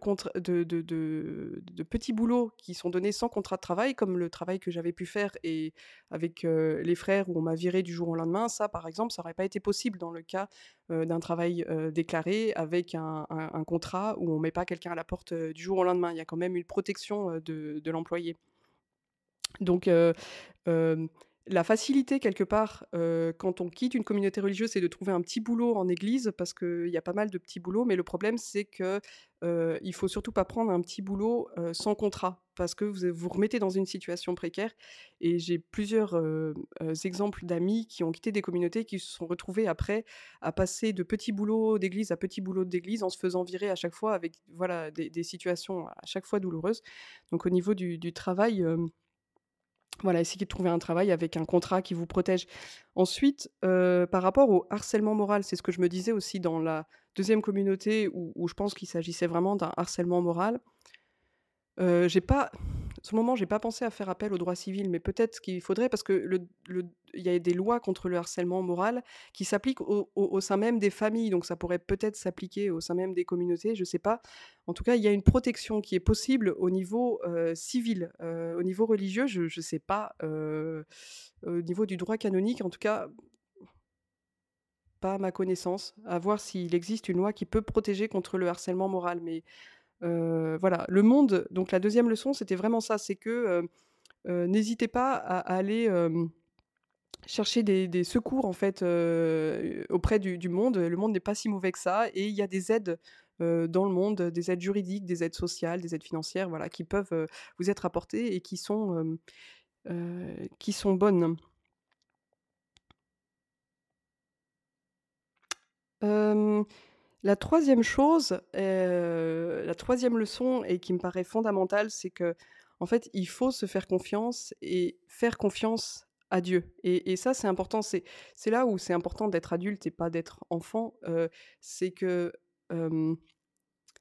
petits boulots qui sont donnés sans contrat de travail, comme le travail que j'avais pu faire et avec, les frères où on m'a viré du jour au lendemain. Ça, par exemple, ça aurait pas été possible dans le cas, d'un travail, déclaré avec un un contrat où on met pas quelqu'un à la porte, du jour au lendemain. Il y a quand même une protection, de l'employé. Donc la facilité quelque part, heu, quand on quitte une communauté religieuse, c'est de trouver un petit boulot en église parce qu'il y a pas mal de petits boulots, mais le problème c'est que, heu, il faut surtout pas prendre un petit boulot, heu, sans contrat parce que vous vous remettez dans une situation précaire et j'ai plusieurs, heu, exemples d'amis qui ont quitté des communautés, qui se sont retrouvés après à passer de petits boulots d'église à petits boulots d'église en se faisant virer à chaque fois avec voilà des situations à chaque fois douloureuses. Donc au niveau du travail, voilà, essayez de trouver un travail avec un contrat qui vous protège. Ensuite, heu, par rapport au harcèlement moral, c'est ce que je me disais aussi dans la deuxième communauté où je pense qu'il s'agissait vraiment d'un harcèlement moral. Heu, j'ai pas le moment, j'ai pas pensé à faire appel au droit civil, mais peut-être qu'il faudrait parce que le le il y a des lois contre le harcèlement moral qui s'appliquent au au sein même des familles, donc ça pourrait peut-être s'appliquer au sein même des communautés, je sais pas. En tout cas, il y a une protection qui est possible au niveau, heu, civil. Heu, au niveau religieux, je je sais pas, au niveau du droit canonique, en tout cas pas à ma connaissance, à voir s'il existe une loi qui peut protéger contre le harcèlement moral. Mais, voilà, le monde donc la deuxième leçon, c'était vraiment ça, c'est que, n'hésitez pas à aller, chercher des secours en fait, auprès du monde. Le monde n'est pas si mauvais que ça et il y a des aides, dans le monde, des aides juridiques, des aides sociales, des aides financières, voilà, qui peuvent, vous être apportées et qui sont bonnes. La troisième chose, heu, la troisième leçon et qui me paraît fondamentale, c'est qu'en fait, il faut se faire confiance et faire confiance à Dieu et ça, c'est important. C'est là où c'est important d'être adulte et pas d'être enfant, heu, c'est que,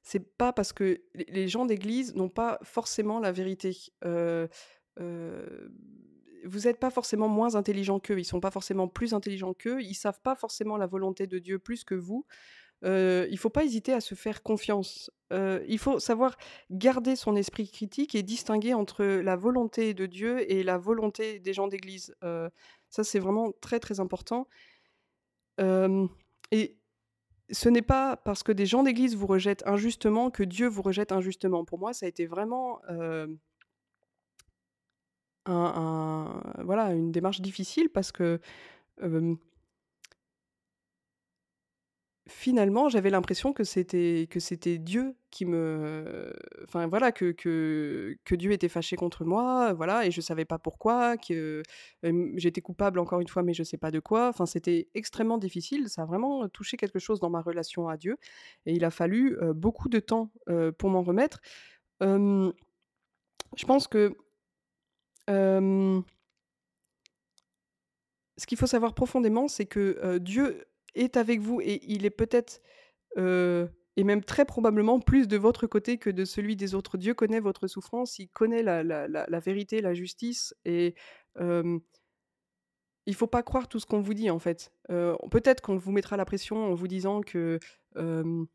c'est pas parce que les gens d'église n'ont pas forcément la vérité. Heu, vous êtes pas forcément moins intelligent qu'eux, ils sont pas forcément plus intelligents qu'eux, ils savent pas forcément la volonté de Dieu plus que vous. Il faut pas hésiter à se faire confiance. Il faut savoir garder son esprit critique et distinguer entre la volonté de Dieu et la volonté des gens d'église. Ça, c'est vraiment très, très important. Et ce n'est pas parce que des gens d'église vous rejettent injustement que Dieu vous rejette injustement. Pour moi, ça a été vraiment, une démarche difficile parce que, Finalement, j'avais l'impression que c'était que c'était Dieu qui me enfin voilà, que que que Dieu était fâché contre moi, voilà et je savais pas pourquoi, que, j'étais coupable encore une fois, mais je sais pas de quoi. Enfin, c'était extrêmement difficile, ça a vraiment touché quelque chose dans ma relation à Dieu et il a fallu, beaucoup de temps, pour m'en remettre. Je pense que, ce qu'il faut savoir profondément, c'est que, Dieu est avec vous et il est peut-être, et même très probablement plus de votre côté que de celui des autres. Dieu connaît votre souffrance, il connaît la la vérité, la justice et hem, il faut pas croire tout ce qu'on vous dit, en fait. Peut-être qu'on vous mettra la pression en vous disant que, que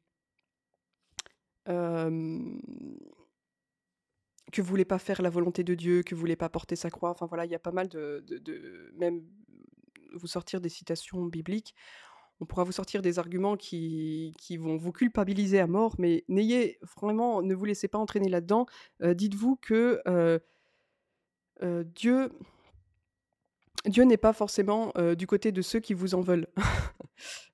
vous voulez pas faire la volonté de Dieu, que vous voulez pas porter sa croix. Enfin voilà, il y a pas mal de de de même vous sortir des citations bibliques. On pourra vous sortir des arguments qui qui vont vous culpabiliser à mort, mais n'ayez vraiment ne vous laissez pas entraîner là-dedans. Heu, dites-vous que, heu heu, Dieu Dieu n'est pas forcément, heu, du côté de ceux qui vous en veulent.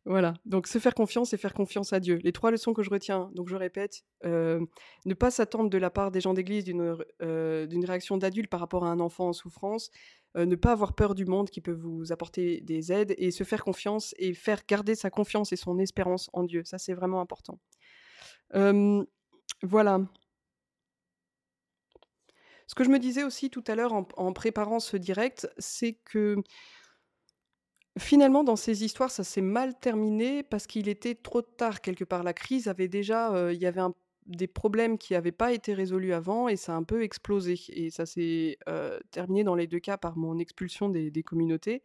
Voilà, donc se faire confiance et faire confiance à Dieu. Les 3 leçons que je retiens, donc je répète, hem, ne pas s'attendre de la part des gens d'église d'une d'une réaction d'adulte par rapport à un enfant en souffrance, ne pas avoir peur du monde qui peut vous apporter des aides et se faire confiance et faire garder sa confiance et son espérance en Dieu. Ça, c'est vraiment important. Voilà. Ce que je me disais aussi tout à l'heure en préparant ce direct, c'est que Finalement, dans ces histoires, ça s'est mal terminé parce qu'il était trop tard quelque part. La crise avait déjà, heu, il y avait des problèmes qui n'avaient pas été résolus avant et ça a un peu explosé et ça s'est, heu, terminé dans les 2 cas par mon expulsion des communautés.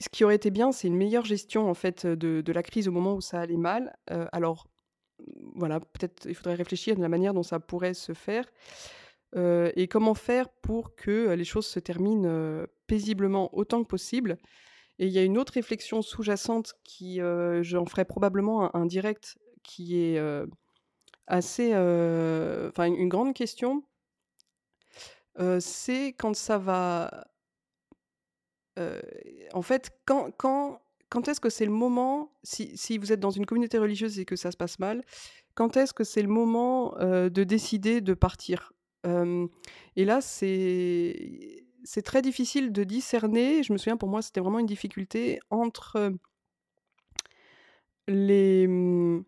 Ce qui aurait été bien, c'est une meilleure gestion en fait, de de la crise au moment où ça allait mal. Heu, alors, voilà, peut-être il faudrait réfléchir de la manière dont ça pourrait se faire. Heu et comment faire pour que, heu, les choses se terminent, heu, paisiblement autant que possible? Et il y a une autre réflexion sous-jacente qui, j'en ferai probablement un direct qui est, assez, enfin une grande question. C'est quand ça va, en fait, quand quand quand est-ce que c'est le moment si si vous êtes dans une communauté religieuse et que ça se passe mal, quand est-ce que c'est le moment, de décider de partir? Et là, c'est très difficile de discerner. Je me souviens, pour moi, c'était vraiment une difficulté entre les, mmh,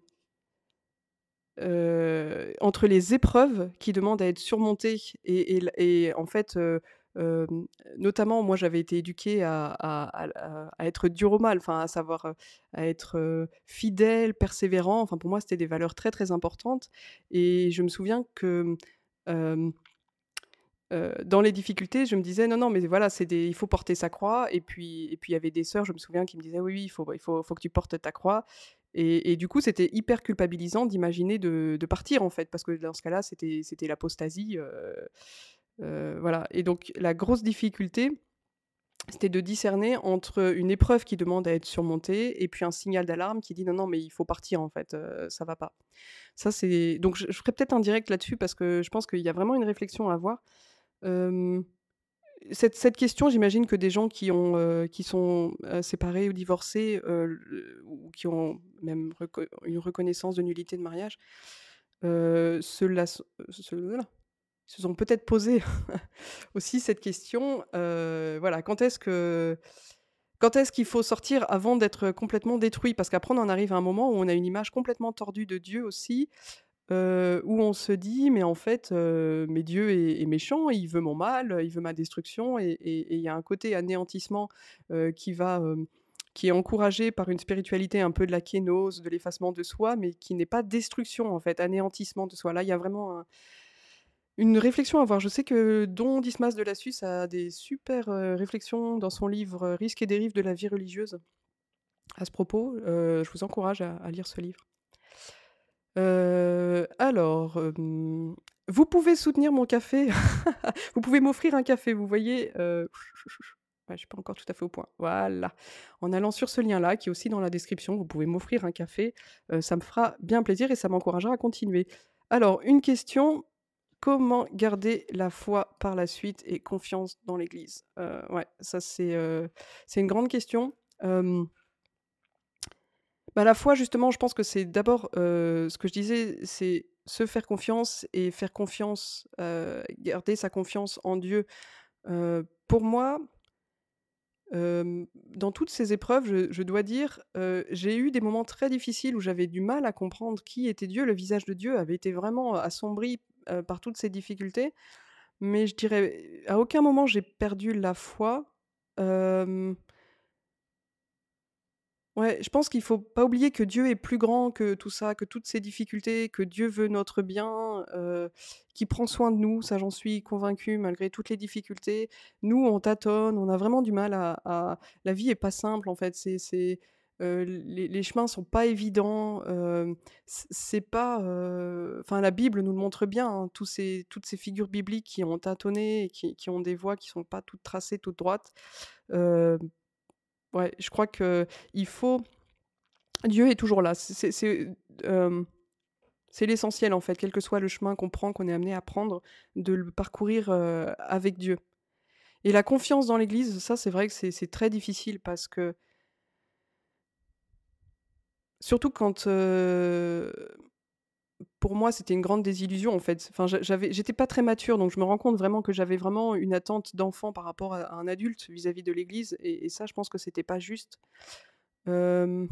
entre les épreuves qui demandent à être surmontées et et en fait, notamment, moi, j'avais été éduquée à être dure au mal, à savoir, à être, fidèle, persévérant. Enfin, pour moi, c'était des valeurs très, très importantes et je me souviens que, dans les difficultés, je me disais: «Non, non, mais voilà, il faut porter sa croix» et puis et puis il y avait des sœurs, je me souviens, qui me disaient: «Oui, oui, il faut il faut faut que tu portes ta croix» et du coup, c'était hyper culpabilisant d'imaginer de partir, en fait, parce que dans ce cas-là, c'était c'était l'apostasie, voilà et donc la grosse difficulté, c'était de discerner entre une épreuve qui demande à être surmontée et puis un signal d'alarme qui dit: «Non, non, mais il faut partir en fait, heu, ça va pas». Ça c'est donc je ferai peut-être un direct là-dessus parce que je pense qu'il y a vraiment une réflexion à avoir. Cette cette question, j'imagine que des gens qui ont, heu, qui sont, séparés ou divorcés, ou qui ont même une reconnaissance de nullité de mariage, se la se sont peut-être posé aussi cette question, voilà, quand est-ce que quand est-ce qu'il faut sortir avant d'être complètement détruit? Parce qu'après on en arrive à un moment où on a une image complètement tordue de Dieu aussi, où on se dit: «Mais en fait, mais Dieu est méchant, il veut mon mal, il veut ma destruction» et il y a un côté anéantissement, qui va, qui est encouragé par une spiritualité un peu de la kénose, de l'effacement de soi, mais qui n'est pas destruction en fait, anéantissement de soi. Là, il y a vraiment un une réflexion à avoir. Je sais que Don Dismas de la Suisse a des super, heu, réflexions dans son livre, heu, «Risques et dérives de la vie religieuse» à ce propos, heu, je vous encourage à lire ce livre. Alors, vous pouvez soutenir mon café, vous pouvez m'offrir un café, vous voyez? Je suis pas encore tout à fait au point. Voilà. En allant sur ce lien-là, qui est aussi dans la description, vous pouvez m'offrir un café, ça me fera bien plaisir et ça m'encouragera à continuer. Alors, une question Comment garder la foi par la suite et confiance dans l'Église? Heu, ouais, ça c'est, heu, c'est une grande question. Bah, la foi justement, je pense que c'est d'abord, heu, ce que je disais, c'est se faire confiance et faire confiance, garder sa confiance en Dieu. Pour moi, dans toutes ces épreuves, je dois dire, j'ai eu des moments très difficiles où j'avais du mal à comprendre qui était Dieu. Le visage de Dieu avait été vraiment assombri, heu, par toutes ces difficultés. Mais je dirais, à aucun moment j'ai perdu la foi. Ouais, je pense qu'il faut pas oublier que Dieu est plus grand que tout ça, que toutes ces difficultés, que Dieu veut notre bien, heu, qu'il prend soin de nous, ça j'en suis convaincue malgré toutes les difficultés. Nous, on tâtonne, on a vraiment du mal à à la vie est pas simple en fait, c'est les les chemins sont pas évidents, c'est pas, enfin la Bible nous le montre bien, hein, ces toutes ces figures bibliques qui ont tâtonné et qui qui ont des voies qui sont pas toutes tracées, toutes droites. Ouais, je crois qu'il faut Dieu est toujours là. C'est c'est l'essentiel en fait, quel que soit le chemin qu'on prend, qu'on est amené à prendre, de le parcourir, avec Dieu. Et la confiance dans l'Église, ça c'est vrai que c'est très difficile parce que surtout quand, Pour moi, c'était une grande désillusion, en fait. Enfin, j'a j'avais j'étais pas très mature, donc je me rends compte vraiment que j'avais vraiment une attente d'enfant par rapport à un adulte vis-à-vis de l'Église et ça, je pense que c'était pas juste. Il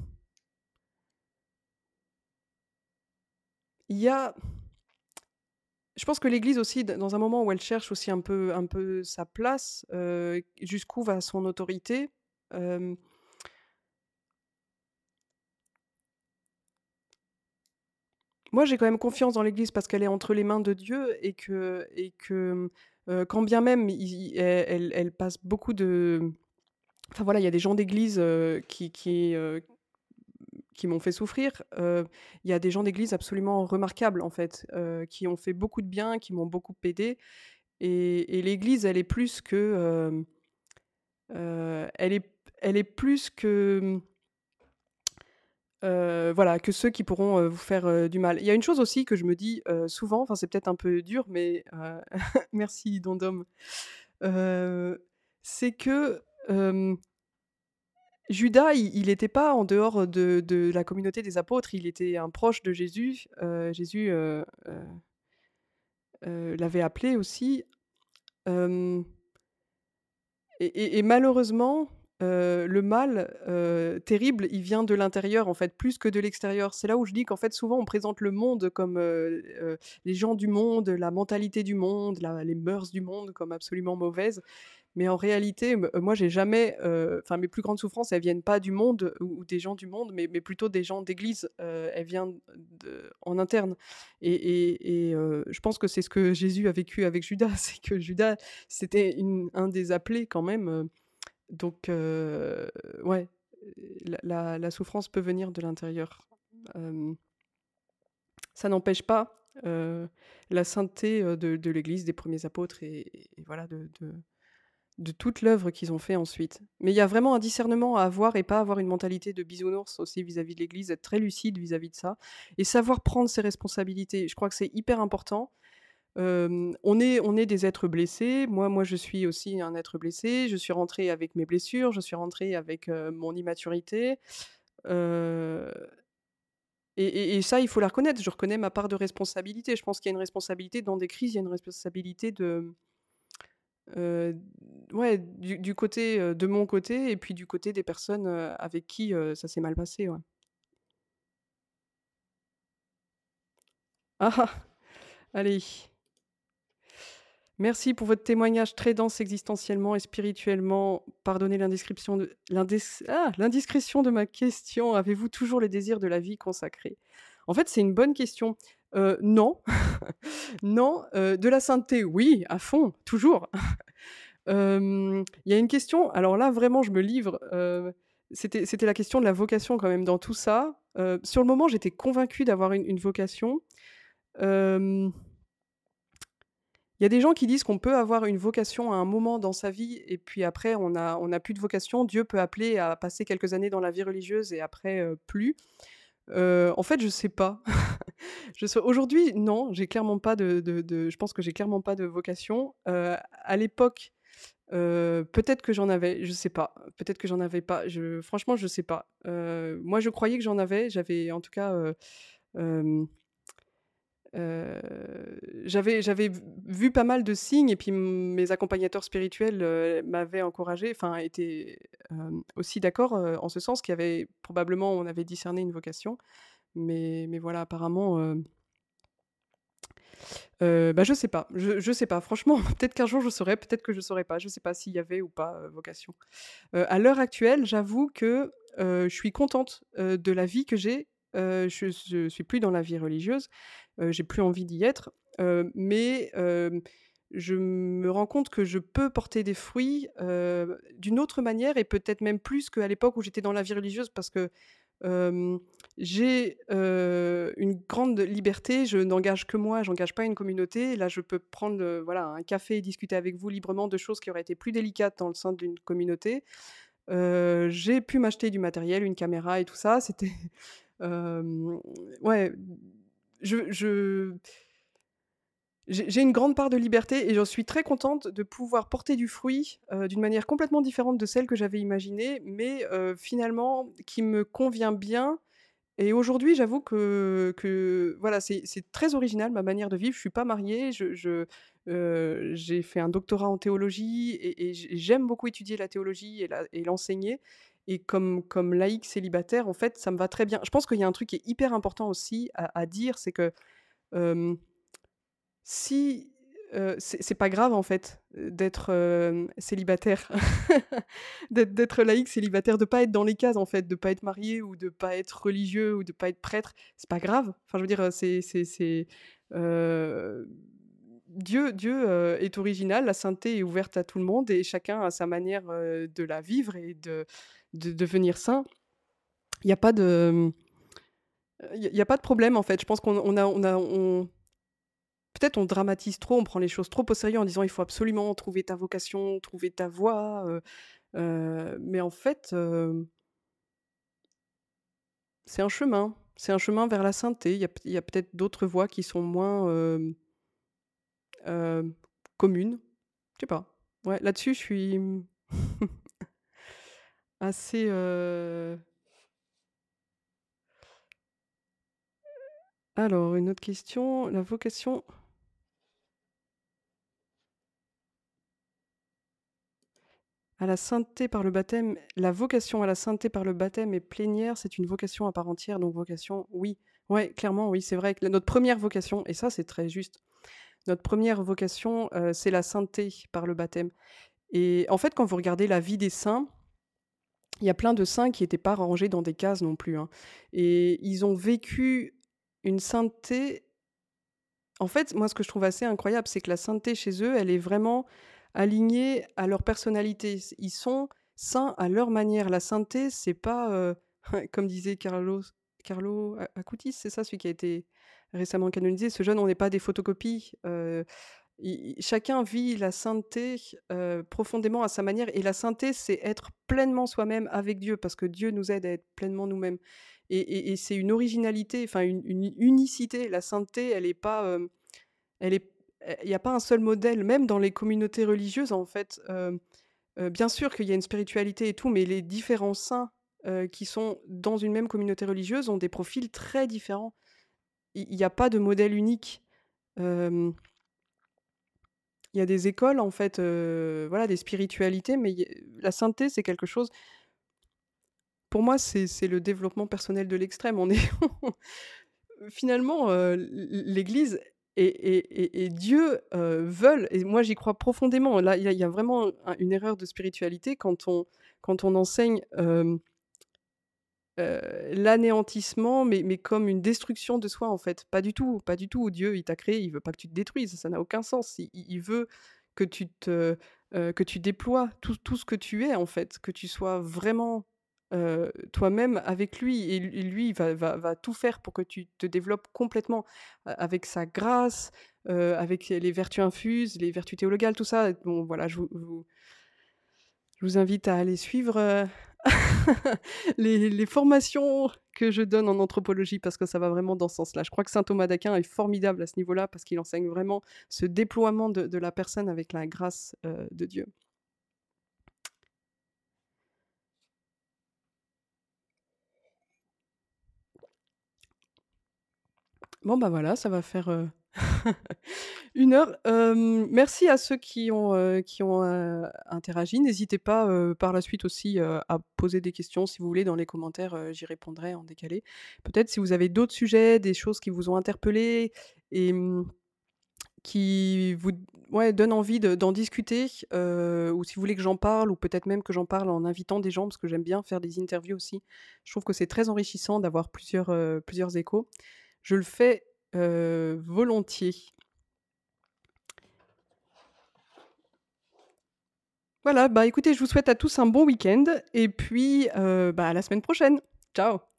y a je pense que l'Église aussi, dans un moment où elle cherche aussi un peu un peu sa place, jusqu'où va son autorité, moi, j'ai quand même confiance dans l'Église parce qu'elle est entre les mains de Dieu et que et que, heu, quand bien même i elle passe beaucoup de Enfin voilà, il y a des gens d'église, heu, qui qui, heu, qui m'ont fait souffrir. Il y a des gens d'église absolument remarquables en fait, qui ont fait beaucoup de bien, qui m'ont beaucoup aidée et et l'église, elle est plus que, elle est elle est plus que, mmh, voilà, que ceux qui pourront, heu, vous faire, heu, du mal. Il y a une chose aussi que je me dis, souvent, enfin c'est peut-être un peu dur, mais merci Dom heu, c'est que, Judas, il il était pas en dehors de la communauté des apôtres, il était un proche de Jésus. Jésus, l'avait appelé aussi. Et malheureusement, heu, le mal, heu, terrible, il vient de l'intérieur, en fait, plus que de l'extérieur. C'est là où je dis qu'en fait, souvent, on présente le monde comme, heu, les gens du monde, la mentalité du monde, les mœurs du monde comme absolument mauvaises. Mais en réalité, moi, j'ai jamais, enfin, mes plus grandes souffrances, elles viennent pas du monde ou des gens du monde, mais plutôt des gens d'église, elles viennent en interne et je pense que c'est ce que Jésus a vécu avec Judas. C'est que Judas, c'était un des appelés quand même, donc ouais, la souffrance peut venir de l'intérieur. Ça n'empêche pas, la sainteté, de l'église, des premiers apôtres et voilà de toute l'œuvre qu'ils ont fait ensuite. Mais il y a vraiment un discernement à avoir et pas avoir une mentalité de bisounours aussi vis-à-vis de l'Église, être très lucide vis-à-vis de ça et savoir prendre ses responsabilités. Je crois que c'est hyper important. On est des êtres blessés. Moi moi, je suis aussi un être blessé. Je suis rentrée avec mes blessures, je suis rentrée avec, mon immaturité, et ça, il faut la reconnaître. Je reconnais ma part de responsabilité. Je pense qu'il y a une responsabilité dans des crises, il y a une responsabilité de, ouais, du côté, de mon côté et puis du côté des personnes, avec qui, ça s'est mal passé. Ah ah! Allez. Merci pour votre témoignage très dense existentiellement et spirituellement. Pardonnez l'indescription de l'indis ah! l'indiscrétion de ma question. Avez-vous toujours le désir de la vie consacrée? En fait, c'est une bonne question. Heu, non, non, heu, de la sainteté, oui, à fond, toujours. Hem, il y a une question, alors là, vraiment, je me livre, c'était la question de la vocation quand même dans tout ça. Sur le moment, j'étais convaincue d'avoir une vocation. Il y a des gens qui disent qu'on peut avoir une vocation à un moment dans sa vie et puis après on a on a plus de vocation. Dieu peut appeler à passer quelques années dans la vie religieuse et après, heu, plus. Heu, en fait, je sais pas. Aujourd'hui, non, j'ai clairement pas de je pense que j'ai clairement pas de vocation. Heu, à l'époque, peut-être que j'en avais, je sais pas. Peut-être que j'en avais pas. Je franchement, je sais pas. Moi, je croyais que j'en avais. J'avais en tout cas, Heu, j'avais j'avais vu pas mal de signes et puis mes accompagnateurs spirituels, heu, m'avaient encouragée, enfin étaient, hem, aussi d'accord, en ce sens qu'il y avait probablement on avait discerné une vocation. Mais mais voilà apparemment, bah, je sais pas, je je sais pas franchement peut-être qu'un jour je saurai, peut-être que je saurais pas. Je sais pas s'il y avait ou pas, vocation. À l'heure actuelle, j'avoue que, je suis contente, de la vie que j'ai. Je je suis plus dans la vie religieuse, j'ai plus envie d'y être, heu, mais hem, je me rends compte que je peux porter des fruits, d'une autre manière et peut-être même plus qu'à l'époque où j'étais dans la vie religieuse parce que, j'ai, une grande liberté. Je n'engage que moi, j'engage pas une communauté. Là, je peux prendre, voilà, un café et discuter avec vous librement de choses qui auraient été plus délicates dans le sein d'une communauté. J'ai pu m'acheter du matériel, une caméra et tout ça. C'était ouais, je je j'ai j'ai une grande part de liberté et j'en suis très contente de pouvoir porter du fruit, heu, d'une manière complètement différente de celle que j'avais imaginée, mais heu, finalement qui me convient bien et aujourd'hui, j'avoue que que voilà, c'est très original ma manière de vivre. Je suis pas mariée, je je, heu, j'ai fait un doctorat en théologie et j'ai j'aime beaucoup étudier la théologie et l'enseigner et comme comme laïque célibataire, en fait, ça me va très bien. Je pense qu'il y a un truc qui est hyper important aussi à dire, c'est que, si, c'est pas grave en fait, d'être, célibataire, d'être laïque célibataire, de pas être dans les cases en fait, de pas être marié ou de pas être religieux ou de pas être prêtre, c'est pas grave. Enfin, je veux dire, c'est Dieu Dieu, est original, la sainteté est ouverte à tout le monde et chacun a sa manière, de la vivre et de de devenir sain. Il y a pas de, il a pas de problème en fait. Je pense qu'on on a on a on peut-être on dramatise trop, on prend les choses trop au sérieux en disant: «Il faut absolument trouver ta vocation, trouver ta voie», heu heu, mais en fait, hem, c'est un chemin. C'est un chemin vers la sainteté. Il y a y a peut-être d'autres voies qui sont moins, communes. Je sais pas. Ouais, là-dessus, je suis, alors une autre question, la vocation À la sainteté par le baptême la vocation à la sainteté par le baptême est plénière, c'est une vocation à part entière, donc vocation, oui. Ouais, clairement, oui, c'est vrai que notre première vocation et ça, c'est très juste. Notre première vocation, c'est la sainteté par le baptême et en fait, quand vous regardez la vie des saints, il y a plein de saints qui étaient pas rangés dans des cases non plus, hein et ils ont vécu une sainteté en fait, moi, ce que je trouve assez incroyable, c'est que la sainteté chez eux, elle est vraiment alignés à leur personnalité. Ils sont saints à leur manière. La sainteté, c'est pas, heu, comme disait Carlos Carlo Acutis, c'est ça celui qui a été récemment canonisé? Ce jeune, on n'est pas des photocopies, chacun vit la sainteté, profondément à sa manière et la sainteté, c'est être pleinement soi-même avec Dieu parce que Dieu nous aide à être pleinement nous-mêmes et c'est une originalité, enfin une unicité. La sainteté, elle est pas, elle est il y a pas un seul modèle, même dans les communautés religieuses, en fait, bien sûr qu'il y a une spiritualité et tout, mais les différents saints, qui sont dans une même communauté religieuse ont des profils très différents. Il y a pas de modèle unique. Il y a des écoles en fait, voilà, des spiritualités, mais la sainteté, c'est quelque chose pour moi, c'est le développement personnel de l'extrême. On finalement, l'Église et et Dieu, veulent et moi j'y crois profondément. Là, il y a il y a vraiment une erreur de spiritualité quand on quand on enseigne, Heu, l'anéantissement, mais mais comme une destruction de soi, en fait. Pas du tout, pas du tout. Dieu, il t'a créé, il veut pas que tu te détruises, ça n'a aucun sens. Il veut que tu te heu, que tu déploies tout tout ce que tu es, en fait, que tu sois vraiment, heu, toi-même avec lui et lui va va va tout faire pour que tu te développes complètement avec sa grâce, avec les vertus infuses, les vertus théologales, tout ça. Bon voilà, je vous je vous invite à aller suivre, les formations que je donne en anthropologie parce que ça va vraiment dans ce sens-là. Je crois que saint Thomas d'Aquin est formidable à ce niveau-là parce qu'il enseigne vraiment ce déploiement de la personne avec la grâce, heu, de Dieu. Bon, bah, voilà, ça va faire, heu, 1 heure. Merci à ceux qui ont, heu, qui ont, heu, interagi. N'hésitez pas, heu, par la suite aussi, à poser des questions si vous voulez dans les commentaires, j'y répondrai en décalé. Peut-être si vous avez d'autres sujets, des choses qui vous ont interpellé et mmh, qui vous ouais, donnent envie de d'en discuter, ou si vous voulez que j'en parle ou peut-être même que j'en parle en invitant des gens parce que j'aime bien faire des interviews aussi. Je trouve que c'est très enrichissant d'avoir plusieurs, plusieurs échos. Je le fais, heu, volontiers. Voilà, bah, écoutez, je vous souhaite à tous un bon week-end et puis, heu, bah, à la semaine prochaine. Ciao.